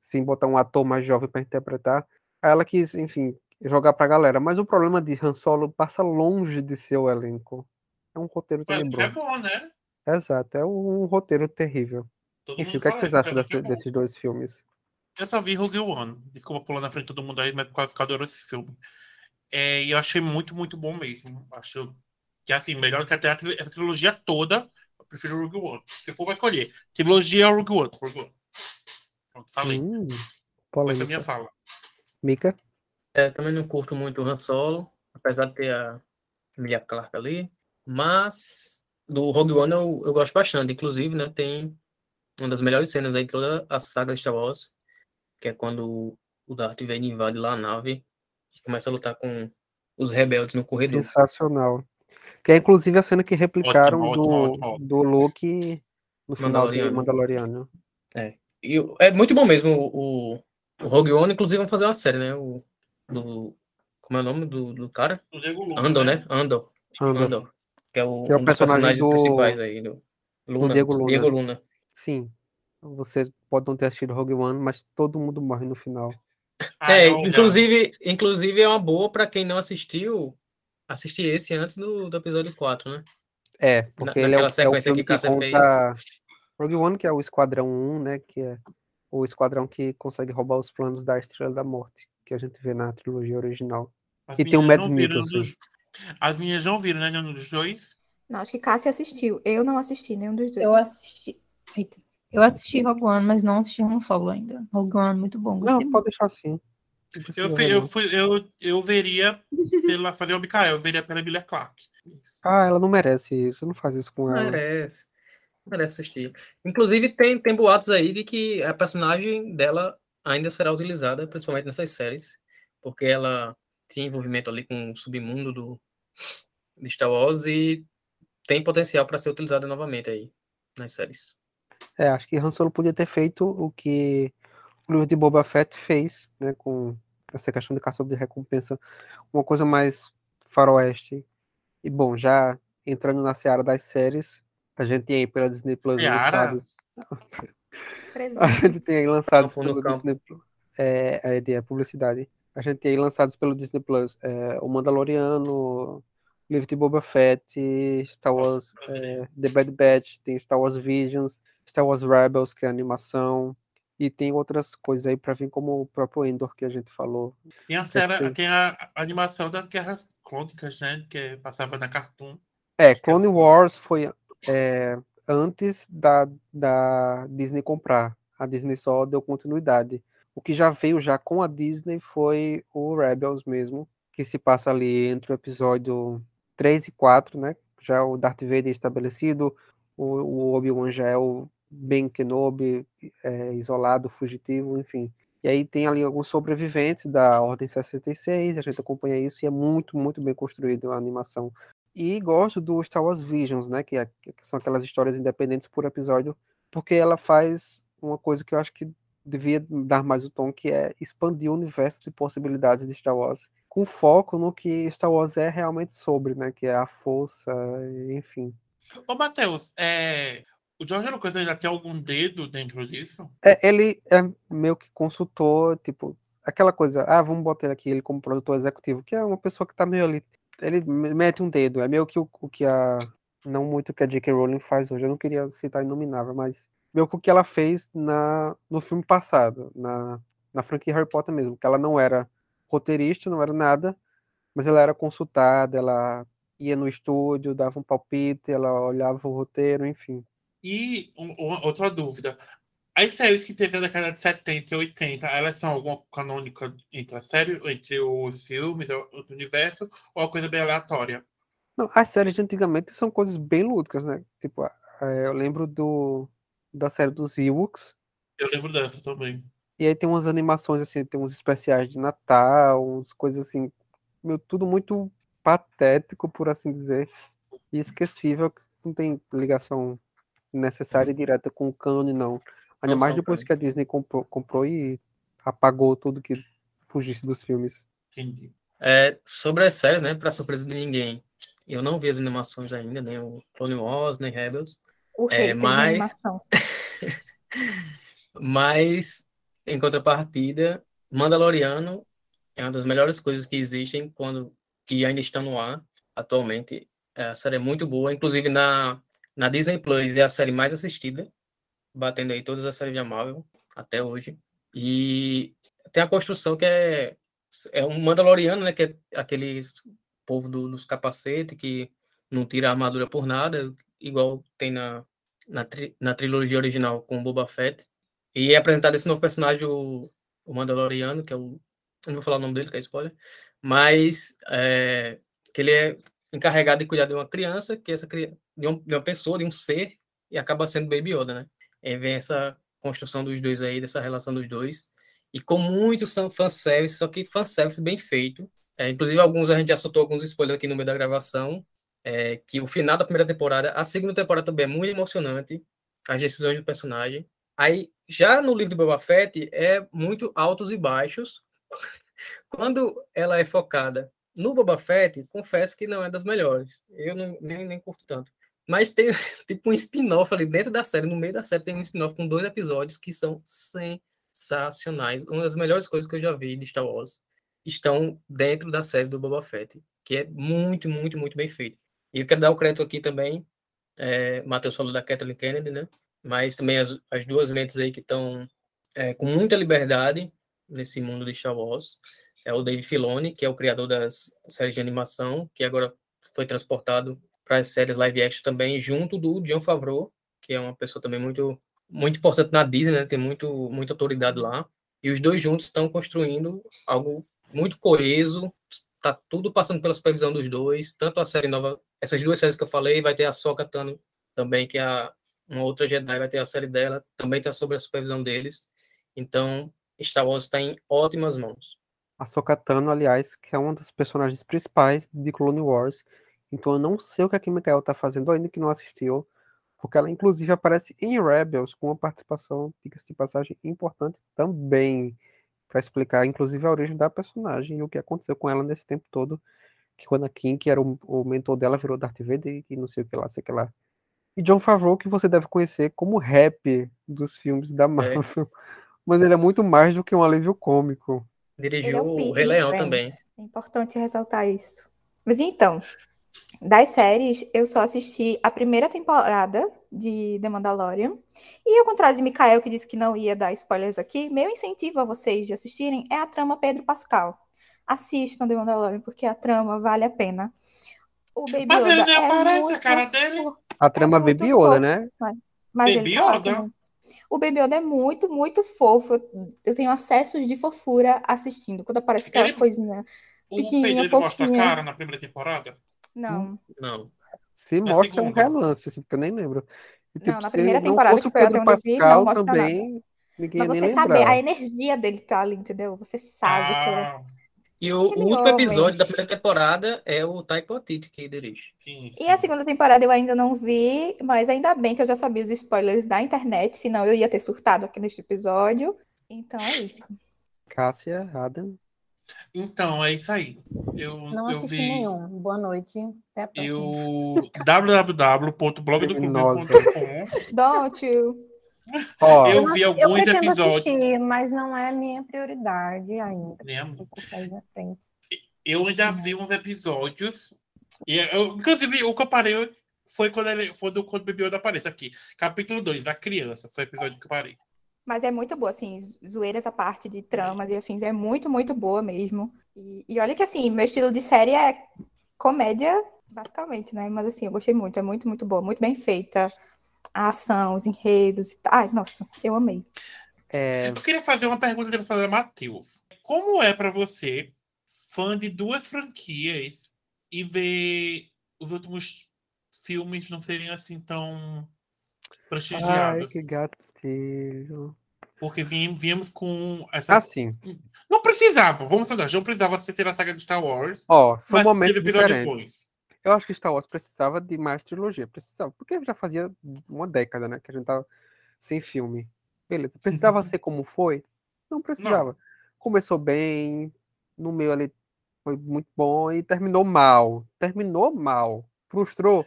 sem botar um ator mais jovem para interpretar. Ela quis, enfim, jogar pra galera. Mas o problema de Han Solo passa longe de ser o elenco. É um roteiro é tenebroso. bom, né? Exato, é um roteiro terrível. Todo Enfim, o que, é que vocês acham desse- é desses dois filmes? Eu só vi Rogue One. Desculpa pular na frente de todo mundo aí, mas por causa que eu adoro esse filme. É, e eu achei muito, muito bom mesmo. Acho que, assim, melhor que até a tri- essa trilogia toda, eu prefiro Rogue One. Se for pra escolher, trilogia ou Rogue One? Rogue One. Pronto, falei. Hum, Foi a minha fala. Mika? É, também não curto muito o Han Solo, apesar de ter a Emilia Clarke ali. Mas do Rogue One eu, eu gosto bastante. Inclusive, né, tem uma das melhores cenas aí de toda a saga Star Wars, que é quando o Darth Vader invade lá a nave e começa a lutar com os rebeldes no corredor. Sensacional. Que é inclusive a cena que replicaram Ótimo, do, ótimo, ótimo. do Luke no final de Mandaloriano. Mandaloriano. E é muito bom mesmo o, o- o Rogue One, inclusive vão fazer uma série, né? O, do, como é o nome do, do cara? O Diego Luna, Andor, né? Andor. Andor. Andor. Que é o, Que é o um dos personagem personagens do- principais aí. Do, Luna, Diego Luna. Diego Luna. Sim. Você pode não ter assistido Rogue One, mas todo mundo morre no final. Ah, é, não, já- inclusive, inclusive é uma boa pra quem não assistiu, assistir esse antes do, do episódio 4, né? É, porque ele é o, naquela é o sequência filme que Cássia conta Rogue One, que é o Esquadrão 1, né? Que é o esquadrão que consegue roubar os planos da Estrela da Morte, que a gente vê na trilogia original. As E tem o Mads Mikkelsen. dos- As minhas não viram, né? Nenhum dos dois. Não, acho que Cássia assistiu. Eu não assisti nenhum dos dois. Eu assisti. Eita. Eu assisti Rogue One, mas não assisti um solo ainda. Rogue One, muito bom. Gostei Não, muito. pode deixar assim. Eu, ver, fui- eu, fui, eu, eu veria pela fazer o Mikael, eu veria pela Emilia Clarke. Ah, ela não merece isso. Não faz isso com ela. Merece. Merece assistir. Inclusive, tem, tem boatos aí de que a personagem dela ainda será utilizada, principalmente nessas séries, porque ela tinha envolvimento ali com o submundo do de Star Wars e tem potencial para ser utilizada novamente aí nas séries. É, acho que Han Solo podia ter feito o que o livro de Boba Fett fez, né, com essa questão de caçador de recompensa, uma coisa mais faroeste. E bom, já entrando na seara das séries, a gente tem aí pela Disney Plus Seara? lançados, Presunto. a gente tem aí lançados pelo campo. Disney Plus, é, é, de- é publicidade. A gente tem aí lançados pelo Disney Plus, é, o Mandaloriano, livro de Boba Fett, Star Wars, é, The Bad Batch, tem Star Wars Visions, Star Wars Rebels, que é animação, e tem outras coisas aí pra vir, como o próprio Endor que a gente falou. Tem a, série, tem a animação das Guerras Crônicas, né? Que passava na Cartoon. É, é Clone assim. Wars foi é, antes da, da Disney comprar. A Disney só deu continuidade. O que já veio já com a Disney foi o Rebels mesmo, que se passa ali entre o episódio 3 e 4, né? Já o Darth Vader estabelecido, o, o Obi-Wan já é o Ben Kenobi é, isolado, fugitivo, enfim. E aí tem ali alguns sobreviventes da Ordem 66, a gente acompanha isso e é muito, muito bem construído a animação. E gosto do Star Wars Visions, né? Que, é- que são aquelas histórias independentes por episódio, porque ela faz uma coisa que eu acho que devia dar mais o tom, que é expandir o universo de possibilidades de Star Wars, com foco no que Star Wars é realmente sobre, né? Que é a força, enfim. Ô, Matheus, é, o George Lucas ainda tem algum dedo dentro disso? É, ele é meio que consultor, tipo, aquela coisa, ah, vamos botar ele aqui, ele como produtor executivo, que é uma pessoa que tá meio ali, ele me- mete um dedo, é meio que o, o que a, não muito o que a J.K. Rowling faz hoje, eu não queria citar Inominável, mas meio que o que ela fez na, no filme passado, na, na franquia Harry Potter mesmo, que ela não era roteirista, não era nada, mas ela era consultada, ela ia no estúdio, dava um palpite, ela olhava o roteiro, enfim. E um- outra dúvida. As séries que teve na década de 70 e 80, elas são alguma canônica entre a série, entre os filmes, o o universo, ou é uma coisa bem aleatória? Não, as séries de antigamente são coisas bem lúdicas, né? Tipo, eu lembro do, da série dos Ewoks, Eu lembro dessa também. e aí tem umas animações, assim, tem uns especiais de Natal, uns coisas assim, meu, tudo muito patético, por assim dizer, e esquecível, que não tem ligação necessária e direta com o cânone, não. Ainda Não mais depois que a Disney comprou, comprou e apagou tudo que fugisse dos filmes. Entendi. É, sobre as séries, né, para surpresa de ninguém, eu não vi as animações ainda, nem o Clone Wars, nem Rebels, O É, mas- animação. mas, em contrapartida, Mandaloriano é uma das melhores coisas que existem quando que ainda estão no ar atualmente. É, A série é muito boa, inclusive na, na Disney Plus é a série mais assistida, batendo aí todas as séries de Marvel até hoje. E tem a construção que é é um Mandaloriano, né, que é aquele povo do- dos capacetes que não tira a armadura por nada, igual tem na, na, tri- na trilogia original com Boba Fett. E é apresentado esse novo personagem, o, o Mandaloriano, que é o. Não vou falar o nome dele, que é spoiler. Mas é, que ele é encarregado de cuidar de uma criança, que essa de, um- de uma pessoa, de um ser, e acaba sendo Baby Yoda, né? E vem essa construção dos dois aí, dessa relação dos dois. E com muito fanservice, só que fanservice bem feito. É, inclusive, alguns a gente já soltou alguns spoilers aqui no meio da gravação. é, que o final da primeira temporada, a segunda temporada também é muito emocionante. As decisões do personagem. Aí, já no livro do Boba Fett, é muito altos e baixos. Quando ela é focada no Boba Fett, confesso que não é das melhores. Eu não, nem, nem curto tanto. Mas tem tipo um spin-off ali dentro da série, no meio da série tem um spin-off com dois episódios que são sensacionais. Uma das melhores coisas que eu já vi de Star Wars estão dentro da série do Boba Fett, que é muito, muito, muito bem feito. E eu quero dar o crédito aqui também, é, Matheus falou da Kathleen Kennedy, né? Mas também as, as duas mentes aí que estão é, com muita liberdade nesse mundo de Star Wars. É o Dave Filoni, que é o criador das séries de animação, que agora foi transportado para as séries live action também, junto do John Favreau, que é uma pessoa também muito muito importante na Disney, né? Tem muito muita autoridade lá. E os dois juntos estão construindo algo muito coeso, tá tudo passando pela supervisão dos dois, tanto a série nova, essas duas séries que eu falei, vai ter a Soka Tano também, que é uma outra Jedi, vai ter a série dela, também está sob a supervisão deles. Então, Star Wars está em ótimas mãos. A Sokatano, aliás, que é uma das personagens principais de Clone Wars. Então eu não sei o que a Kim Mikael tá fazendo ainda que não assistiu, porque ela inclusive aparece em Rebels com uma participação, diga-se de passagem, importante também para explicar, inclusive, a origem da personagem e o que aconteceu com ela nesse tempo todo, que quando a Kim, que era o, o mentor dela, virou Darth Vader e não sei o que lá, sei o que lá. E John Favreau, que você deve conhecer como rap dos filmes da é. Marvel. É. Mas ele é muito mais do que um alívio cômico. Dirigiu é o, o Rei Leão também. É importante ressaltar isso. Mas então, das séries, eu só assisti a primeira temporada de The Mandalorian. E ao contrário de Mikael, que disse que não ia dar spoilers aqui, meu incentivo a vocês de assistirem é a trama Pedro Pascal. Assistam The Mandalorian, porque a trama vale a pena. O Baby Mas ele nem é aparece, a cara dele. A trama é Baby Yoda, né? Mas, Baby ele Yoda. O Baby Yoda é muito, muito fofo. Eu tenho acessos de fofura assistindo. Quando aparece aquela ele... coisinha pequenininha, o fofinha. mostra a cara na primeira temporada? Não. Não. Se mostra um relance, assim, porque eu nem lembro. E, tipo, não, na primeira temporada que foi até onde eu vi, não mostra também, nada. Mas você sabe, a energia dele tá ali, entendeu? Você sabe ah. que... E o, o último episódio da primeira temporada é o Taika Waititi que dirige. Sim, sim. E a segunda temporada eu ainda não vi, mas ainda bem que eu já sabia os spoilers da internet, senão eu ia ter surtado aqui neste episódio. Então é isso. Cássia, Adam. Então, é isso aí. Eu, não eu vi. nenhum. Boa noite. Até a próxima. Eu. www.blogdoclube.com Don't you. Oh, eu vi alguns eu episódios. Assistir, mas não é minha prioridade ainda. Nem Eu ainda vi uns episódios. E eu, inclusive, o que eu parei foi quando ele foi do quando o bebê aparece aqui. Capítulo 2, a criança. Foi o episódio que eu parei. Mas é muito boa, assim, zoeiras a parte de tramas e afins, é muito, muito boa mesmo. E, e olha que, assim, meu estilo de série é comédia, basicamente, né? Mas, assim, eu gostei muito, é muito, muito boa, muito bem feita. A ação, os enredos e tal. Ai, nossa, eu amei. É... Eu queria fazer uma pergunta para fazer Matheus. Como é para você, fã de duas franquias, e ver os últimos filmes não serem assim tão prestigiados? Ai, que gato Porque viemos com essa. Assim. Não precisava, vamos falar, não precisava ser a saga de Star Wars. Ó, oh, são momentos diferentes. Depois. Eu acho que Star Wars precisava de mais trilogia, precisava, porque já fazia uma década, né, que a gente tava sem filme. Beleza, precisava ser como foi? Não precisava. Não. Começou bem, no meio ali foi muito bom e terminou mal. Terminou mal. Frustrou?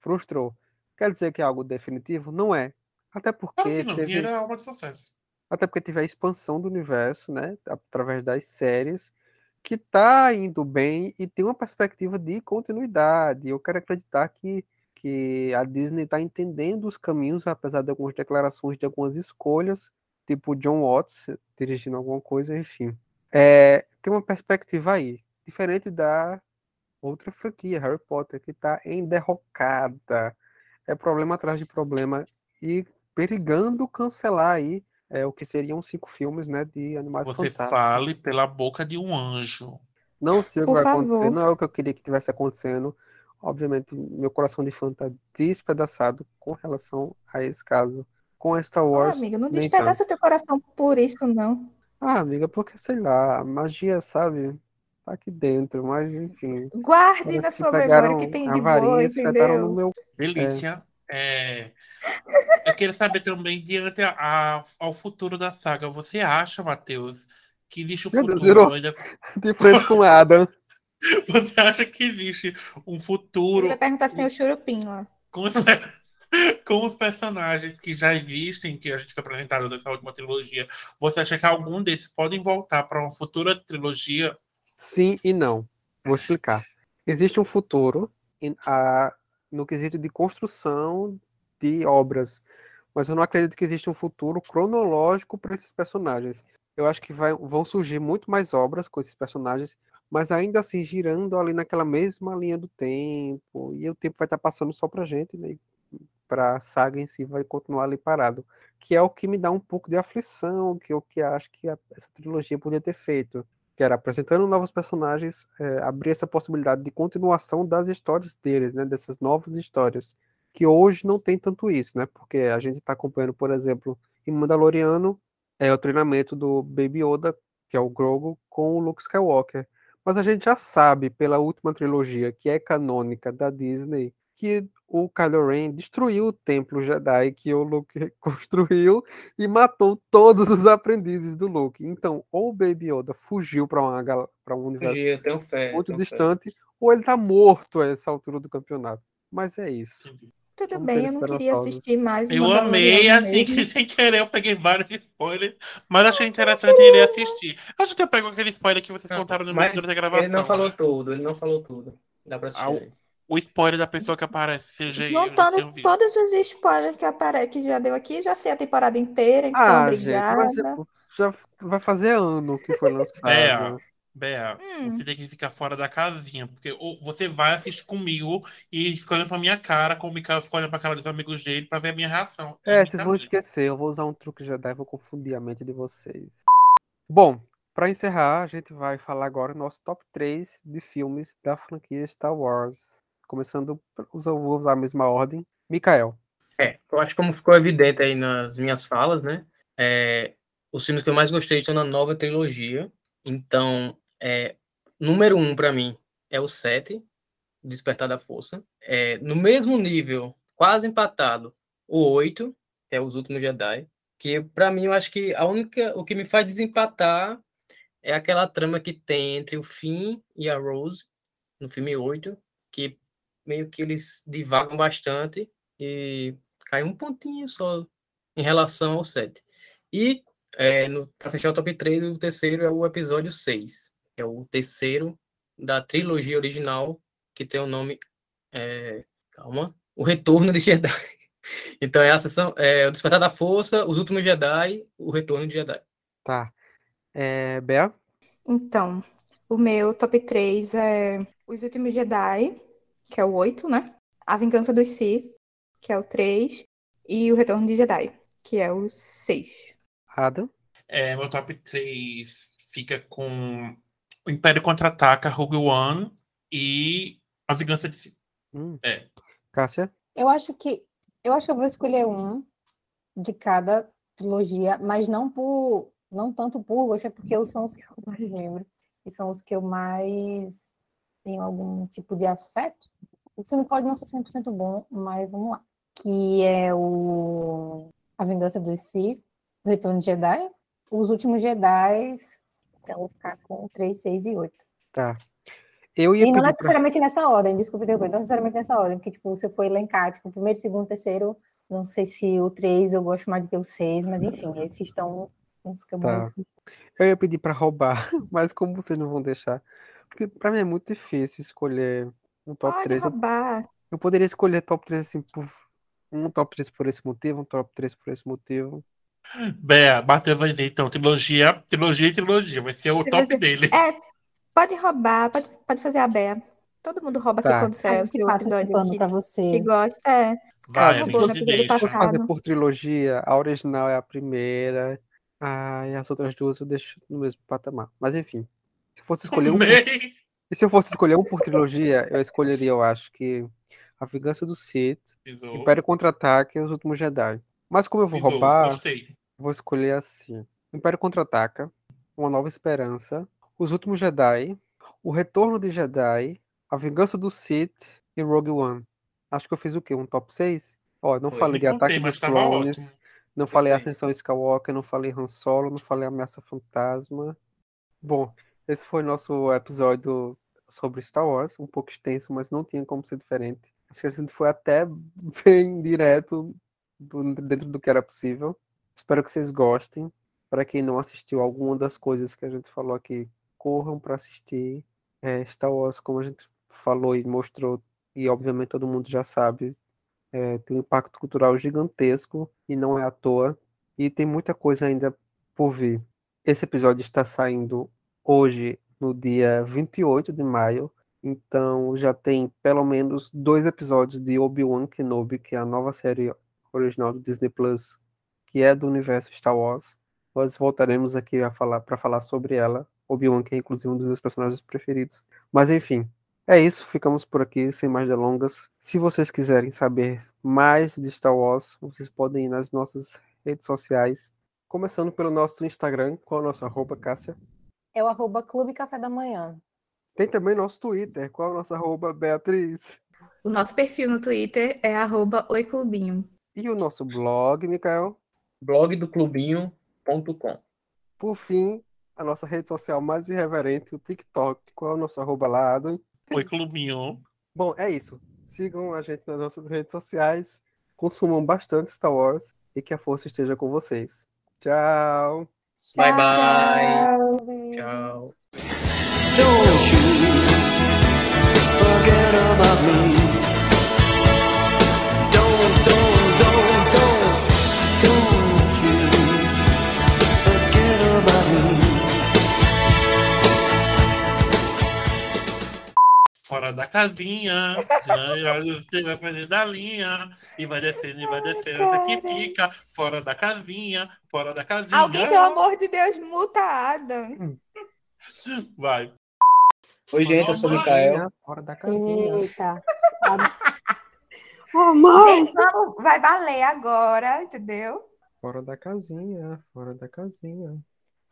Frustrou. Quer dizer que é algo definitivo? Não é. Até porque. Não, teve... era alma de sucesso. Até porque teve a expansão do universo, né? Através das séries, que tá indo bem e tem uma perspectiva de continuidade. Eu quero acreditar que, que a Disney está entendendo os caminhos, apesar de algumas declarações, de algumas escolhas, tipo John Watts dirigindo alguma coisa, enfim. É, tem uma perspectiva aí, diferente da outra franquia, Harry Potter, que está em derrocada. É problema atrás de problema e perigando cancelar aí é, o que seriam cinco filmes né, de animação. Você fale pela boca de um anjo. Não sei o que vai favor. acontecer, não é o que eu queria que tivesse acontecendo. Obviamente, meu coração de fã está despedaçado com relação a esse caso. Com a Star Wars. Ah, amiga, não despedaça teu coração por isso, não. Ah, amiga, porque sei lá, a magia, sabe? Tá aqui dentro, mas enfim. Guarde na sua memória que tem de boa, entendeu? No meu... Delícia. É... é... Eu quero saber também, diante a, a, ao futuro da saga, você acha, Matheus, que existe um futuro Deus, ainda... De frente com Adam. Você acha que existe um futuro... Vai perguntar se tem o churupim lá. Com os, com os personagens que já existem, que a gente foi apresentado nessa última trilogia, você acha que algum desses podem voltar para uma futura trilogia? Sim e não. Vou explicar. Existe um futuro a- no quesito de construção de obras, mas eu não acredito que exista um futuro cronológico para esses personagens. Eu acho que vai- vão surgir muito mais obras com esses personagens, mas ainda assim girando ali naquela mesma linha do tempo, e o tempo vai estar passando só pra gente, né? Para a saga em si vai continuar ali parado, que é o que me dá um pouco de aflição, que é o que acho que a- essa trilogia podia ter feito, que era apresentando novos personagens, é, abrir essa possibilidade de continuação das histórias deles, né? Dessas novas histórias, que hoje não tem tanto isso, né? Porque a gente está acompanhando, por exemplo, em Mandaloriano, é o treinamento do Baby Yoda, que é o Grogu, com o Luke Skywalker. Mas a gente já sabe, pela última trilogia, que é canônica da Disney, que o Kylo Ren destruiu o templo Jedi que o Luke construiu e matou todos os aprendizes do Luke. Então, ou o Baby Yoda fugiu para uma para um universo eu tenho fé. muito tenho fé. distante, ou ele tá morto a essa altura do campeonato. Mas é isso. Tudo Vamos bem, eu não queria assistir mais Eu amei, assim, que sem querer eu peguei vários spoilers, mas achei interessante e irei assistir. Eu já tenho pego aquele spoiler que vocês Não, contaram no meio da gravação. ele não falou né? tudo, ele não falou tudo. Dá pra assistir. O spoiler da pessoa que aparece, CGI, já tinha visto. todos os spoilers que aparece, que já deu aqui, já sei a temporada inteira, então ah, gente, obrigada. tipo, já vai fazer ano que foi lançado. É, Bea, Hum. você tem que ficar fora da casinha, porque ou você vai assistir comigo e fica olhando pra minha cara, como o Mikael fica olhando pra cara dos amigos dele pra ver a minha reação. É, vocês vão esquecer. Eu vou usar um truque Jedi, vou confundir a mente de vocês. Bom, para encerrar, a gente vai falar agora do nosso top 3 de filmes da franquia Star Wars. Começando, vou usar a mesma ordem. Mikael. É, eu acho que como ficou evidente aí nas minhas falas, né? é, os filmes que eu mais gostei estão na nova trilogia. Então, é, número um para mim é o 7, Despertar da Força. É, no mesmo nível, quase empatado, o 8, que é Os Últimos Jedi. Que para mim eu acho que a única, o que me faz desempatar é aquela trama que tem entre o Finn e a Rose no filme 8, que meio que eles divagam bastante e cai um pontinho só em relação ao 7. E é, para fechar o top 3, o terceiro é o episódio 6, que é o terceiro da trilogia original, que tem o nome. é, calma. O Retorno de Jedi. Então é a sessão. É, o Despertar da Força, Os Últimos Jedi, o Retorno de Jedi. Tá. É, Bea? Então, o meu top 3 é Os Últimos Jedi, que é o 8, né? A Vingança dos Sith, que é o 3, e o Retorno de Jedi, que é o 6. Adam? É, meu top 3 fica com o Império Contra-Ataca, Rogue One e A Vingança de Si. Hum. É. Cássia? Eu acho que eu acho que eu vou escolher um de cada trilogia, mas não por não tanto por gosto, é porque são os que eu mais lembro e são os que eu mais tenho algum tipo de afeto. O filme pode não ser 100% bom, mas vamos lá. Que é o A Vingança dos Sith, O Retorno de Jedi, Os Últimos Jedi, então vou ficar com 3, 6 e 8. Tá. Eu ia E não pedir pra... necessariamente nessa ordem, desculpa depois, não necessariamente nessa ordem, porque tipo, você for elencar, tipo, primeiro, segundo, terceiro, não sei se o 3 eu gosto mais do que o 6, mas enfim, esses estão uns que eu Tá. Eu ia pedir pra roubar, mas como vocês não vão deixar? Porque pra mim é muito difícil escolher um top Pode 3. Eu, roubar. eu poderia escolher top 3 assim por um top 3 por esse motivo, um top 3 por esse motivo. Bea, Matheus vai dizer, então, trilogia, trilogia e trilogia. Vai ser o top dele. É, pode roubar, pode, pode fazer a Bea. Todo mundo rouba Tá. aqui quando sai seu passa esse episódio pano que, pra que você. gosta. É. Vai, Tá, né, e porque ele deixa. Se for fazer Passado. por trilogia, a original é a primeira, ah, e as outras duas eu deixo no mesmo patamar. Mas enfim, se fosse escolher um. Amei. E se eu fosse escolher um por trilogia, eu escolheria, eu acho que A Vingança do Sith, Pisou, Império Contra-Ataque e Os Últimos Jedi. Mas como eu vou pisou, roubar, Gostei. vou escolher assim: Império Contra-Ataca, Uma Nova Esperança, Os Últimos Jedi, O Retorno de Jedi, A Vingança do Sith e Rogue One. Acho que eu fiz o quê? Um top 6? Ó, não Foi, falei de Ataque dos Clones, ótimo. não falei. Ascensão Skywalker, não falei Han Solo, não falei Ameaça Fantasma. Bom, esse foi nosso episódio sobre Star Wars, um pouco extenso, mas não tinha como ser diferente. Acho que a gente foi até bem direto dentro do que era possível. Espero que vocês gostem. Para quem não assistiu alguma das coisas que a gente falou aqui, corram para assistir. É, Star Wars, como a gente falou e mostrou, e obviamente todo mundo já sabe, é, tem um impacto cultural gigantesco e não é à toa. E tem muita coisa ainda por vir. Esse episódio está saindo hoje, no dia 28 de maio. Então já tem pelo menos dois episódios de Obi-Wan Kenobi, que é a nova série original do Disney Plus, que é do universo Star Wars. Nós voltaremos aqui a falar para falar sobre ela. Obi-Wan, que é inclusive um dos meus personagens preferidos. Mas enfim, é isso. Ficamos por aqui, sem mais delongas. Se vocês quiserem saber mais de Star Wars, vocês podem ir nas nossas redes sociais. Começando pelo nosso Instagram, é o nosso arroba, Cássia? É o arroba Clube Café da Manhã. Tem também nosso Twitter, qual é o nosso arroba, Beatriz? O nosso perfil no Twitter é arroba oiclubinho. E o nosso blog, Mikael? blogdoclubinho.com. Por fim, a nossa rede social mais irreverente, o TikTok. Qual é o nosso arroba lá, Adam? Oi, clubinho. Bom, é isso. Sigam a gente nas nossas redes sociais, consumam bastante Star Wars e que a força esteja com vocês. Tchau! Bye, bye. Tchau. beijo. Tchau. Don't you forget about me. Fora da casinha. né? Você vai fazer da linha. E vai descendo, e vai descendo. Até que fica. Fora da casinha. Fora da casinha. Alguém, pelo amor de Deus, multa Adam. Vai. Oi, gente, eu sou o Mikael. Fora da casinha. Eita. Oh, mãe! Gente, vai valer agora, entendeu? Fora da casinha, fora da casinha.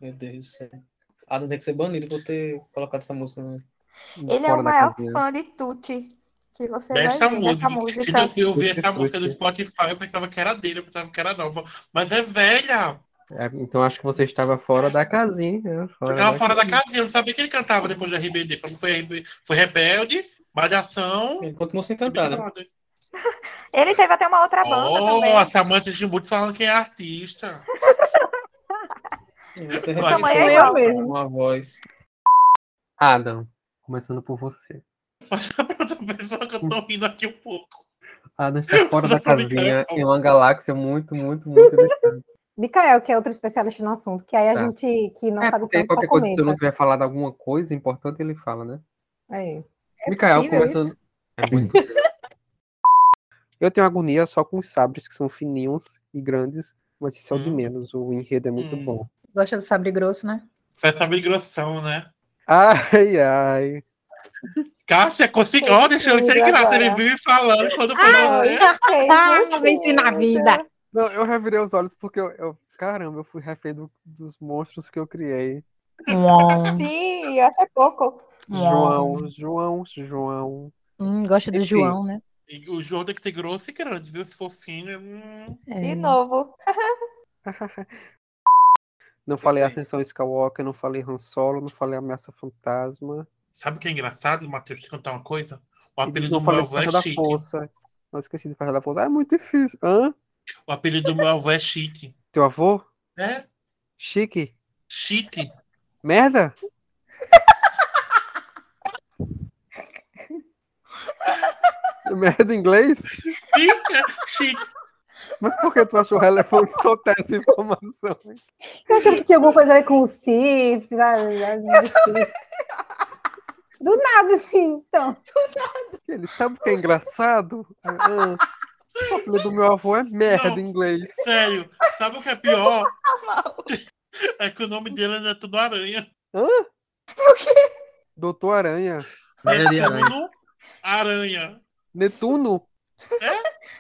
Meu Deus do céu. Adam tem que ser banido por ter colocado essa música. No... Ele é o maior casinha. fã de Tuti. Que você Dessa vai ver música. música. Então, se eu ouvir Puxa, essa música do. Spotify, eu pensava que era dele, eu pensava que era nova. Mas é velha. É, então acho que você estava fora da casinha. Fora Eu tava da fora da casinha. eu não sabia que ele cantava depois do RBD. Como foi, foi Rebeldes, Malhação. Ele continua sem cantar, né? Ele teve até uma outra banda também. Oh, a Samantha Jimbuti falando que é artista. Você é igual. mesmo. uma voz. Adam, começando por você. Mas a outra pessoa que eu tô rindo aqui um pouco. Adam está fora da casinha em uma galáxia muito, muito, muito distante. Mikael, que é outro especialista no assunto, que aí a Tá. gente que não É, sabe porque tanto só qualquer coisa, se eu não comenta. tiver falado alguma coisa importante, ele fala, né? É. É começando. isso? É muito. Eu tenho agonia só com os sabres, que são fininhos e grandes, mas isso é o de Hum. menos. O enredo é muito Hum. bom. Gosta do sabre grosso, né? Foi essa migração, né? Ai, ai. Cássia, conseguiu. Ó, deixa eu ser graça. Ele vive falando quando foi você. Ah, venci na vida. Não, eu revirei os olhos porque eu, eu- caramba, eu fui refém do- dos monstros que eu criei. Sim, acho é pouco. João, João, João. Hum, gosta do Enfim. João, né? E o João tem que ser grosso e grande, viu? Se for fino, hum, É. De novo. Não falei. Ascensão Skywalker, não falei Han Solo, não falei Ameaça Fantasma. sabe o que é engraçado, Matheus? Deixa eu contar uma coisa. O apelido do meu avô é Chique. Força. Não esqueci de Despertar da Força. Ah, é muito difícil. Hã? O apelido do meu avô é Chique. Teu avô? É? Chique? Chique. Merda? Merda em inglês? Chique. Chique. Mas por que tu achou relevante soltar essa informação? Eu achava que tinha alguma coisa aí com o Sif, sabe? Do nada, assim, então. Ele sabe o que é engraçado? Ah, o apelido do meu avô é merda Não. em inglês. Sério. Sabe o que é pior? É que o nome dele é Neto do Aranha. Doutor Aranha. Maria de Aranha. Netuno Aranha. Netuno?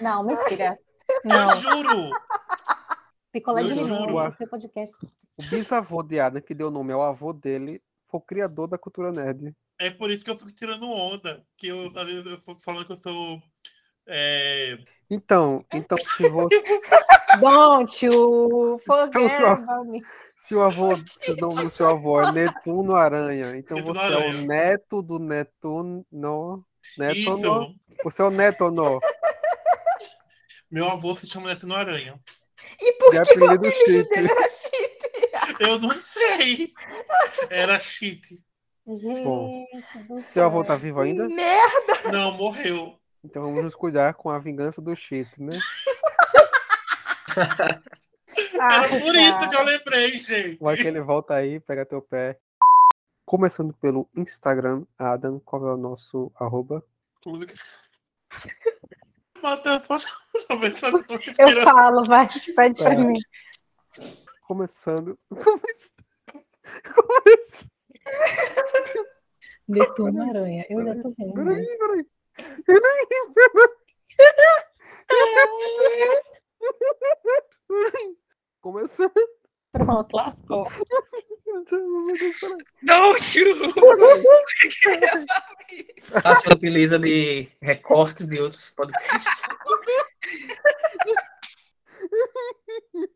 Não, mentira. Eu Não, juro. picolé de Eu limão no seu podcast. O bisavô de Adam, que deu nome ao avô dele, foi o criador da cultura nerd. É por isso que eu fico tirando onda. Que eu, às vezes, eu fico falando que eu sou. É... Então, então se, você, Don't you forget Então, sua- about me. se o avô, se o nome do seu avô é Netuno Aranha, então Netuno você é Aranha. o neto do Netuno. Netuno. Isso. Você é o Netuno. Meu avô se chama Netuno Aranha. E por De que o apelido dele era Chite? Eu não sei. Era cheat. Gente do Seu avô tá vivo ainda? Merda! Não, morreu. Então vamos nos cuidar com a vingança do Cheeto, né? Ah, Era por isso que eu lembrei, gente. Vai que ele volta aí, pega teu pé. Começando pelo Instagram, Adam, qual é o nosso arroba? Com Eu falo, vai, pede pra É. mim. Começando. Começando. Detona aranha. Eu já tô vendo. Peraí, né? peraí. Peraí, peraí. Começando. Pronto, lascou. Don't you! Ah, você utiliza de recortes de outros podcasts.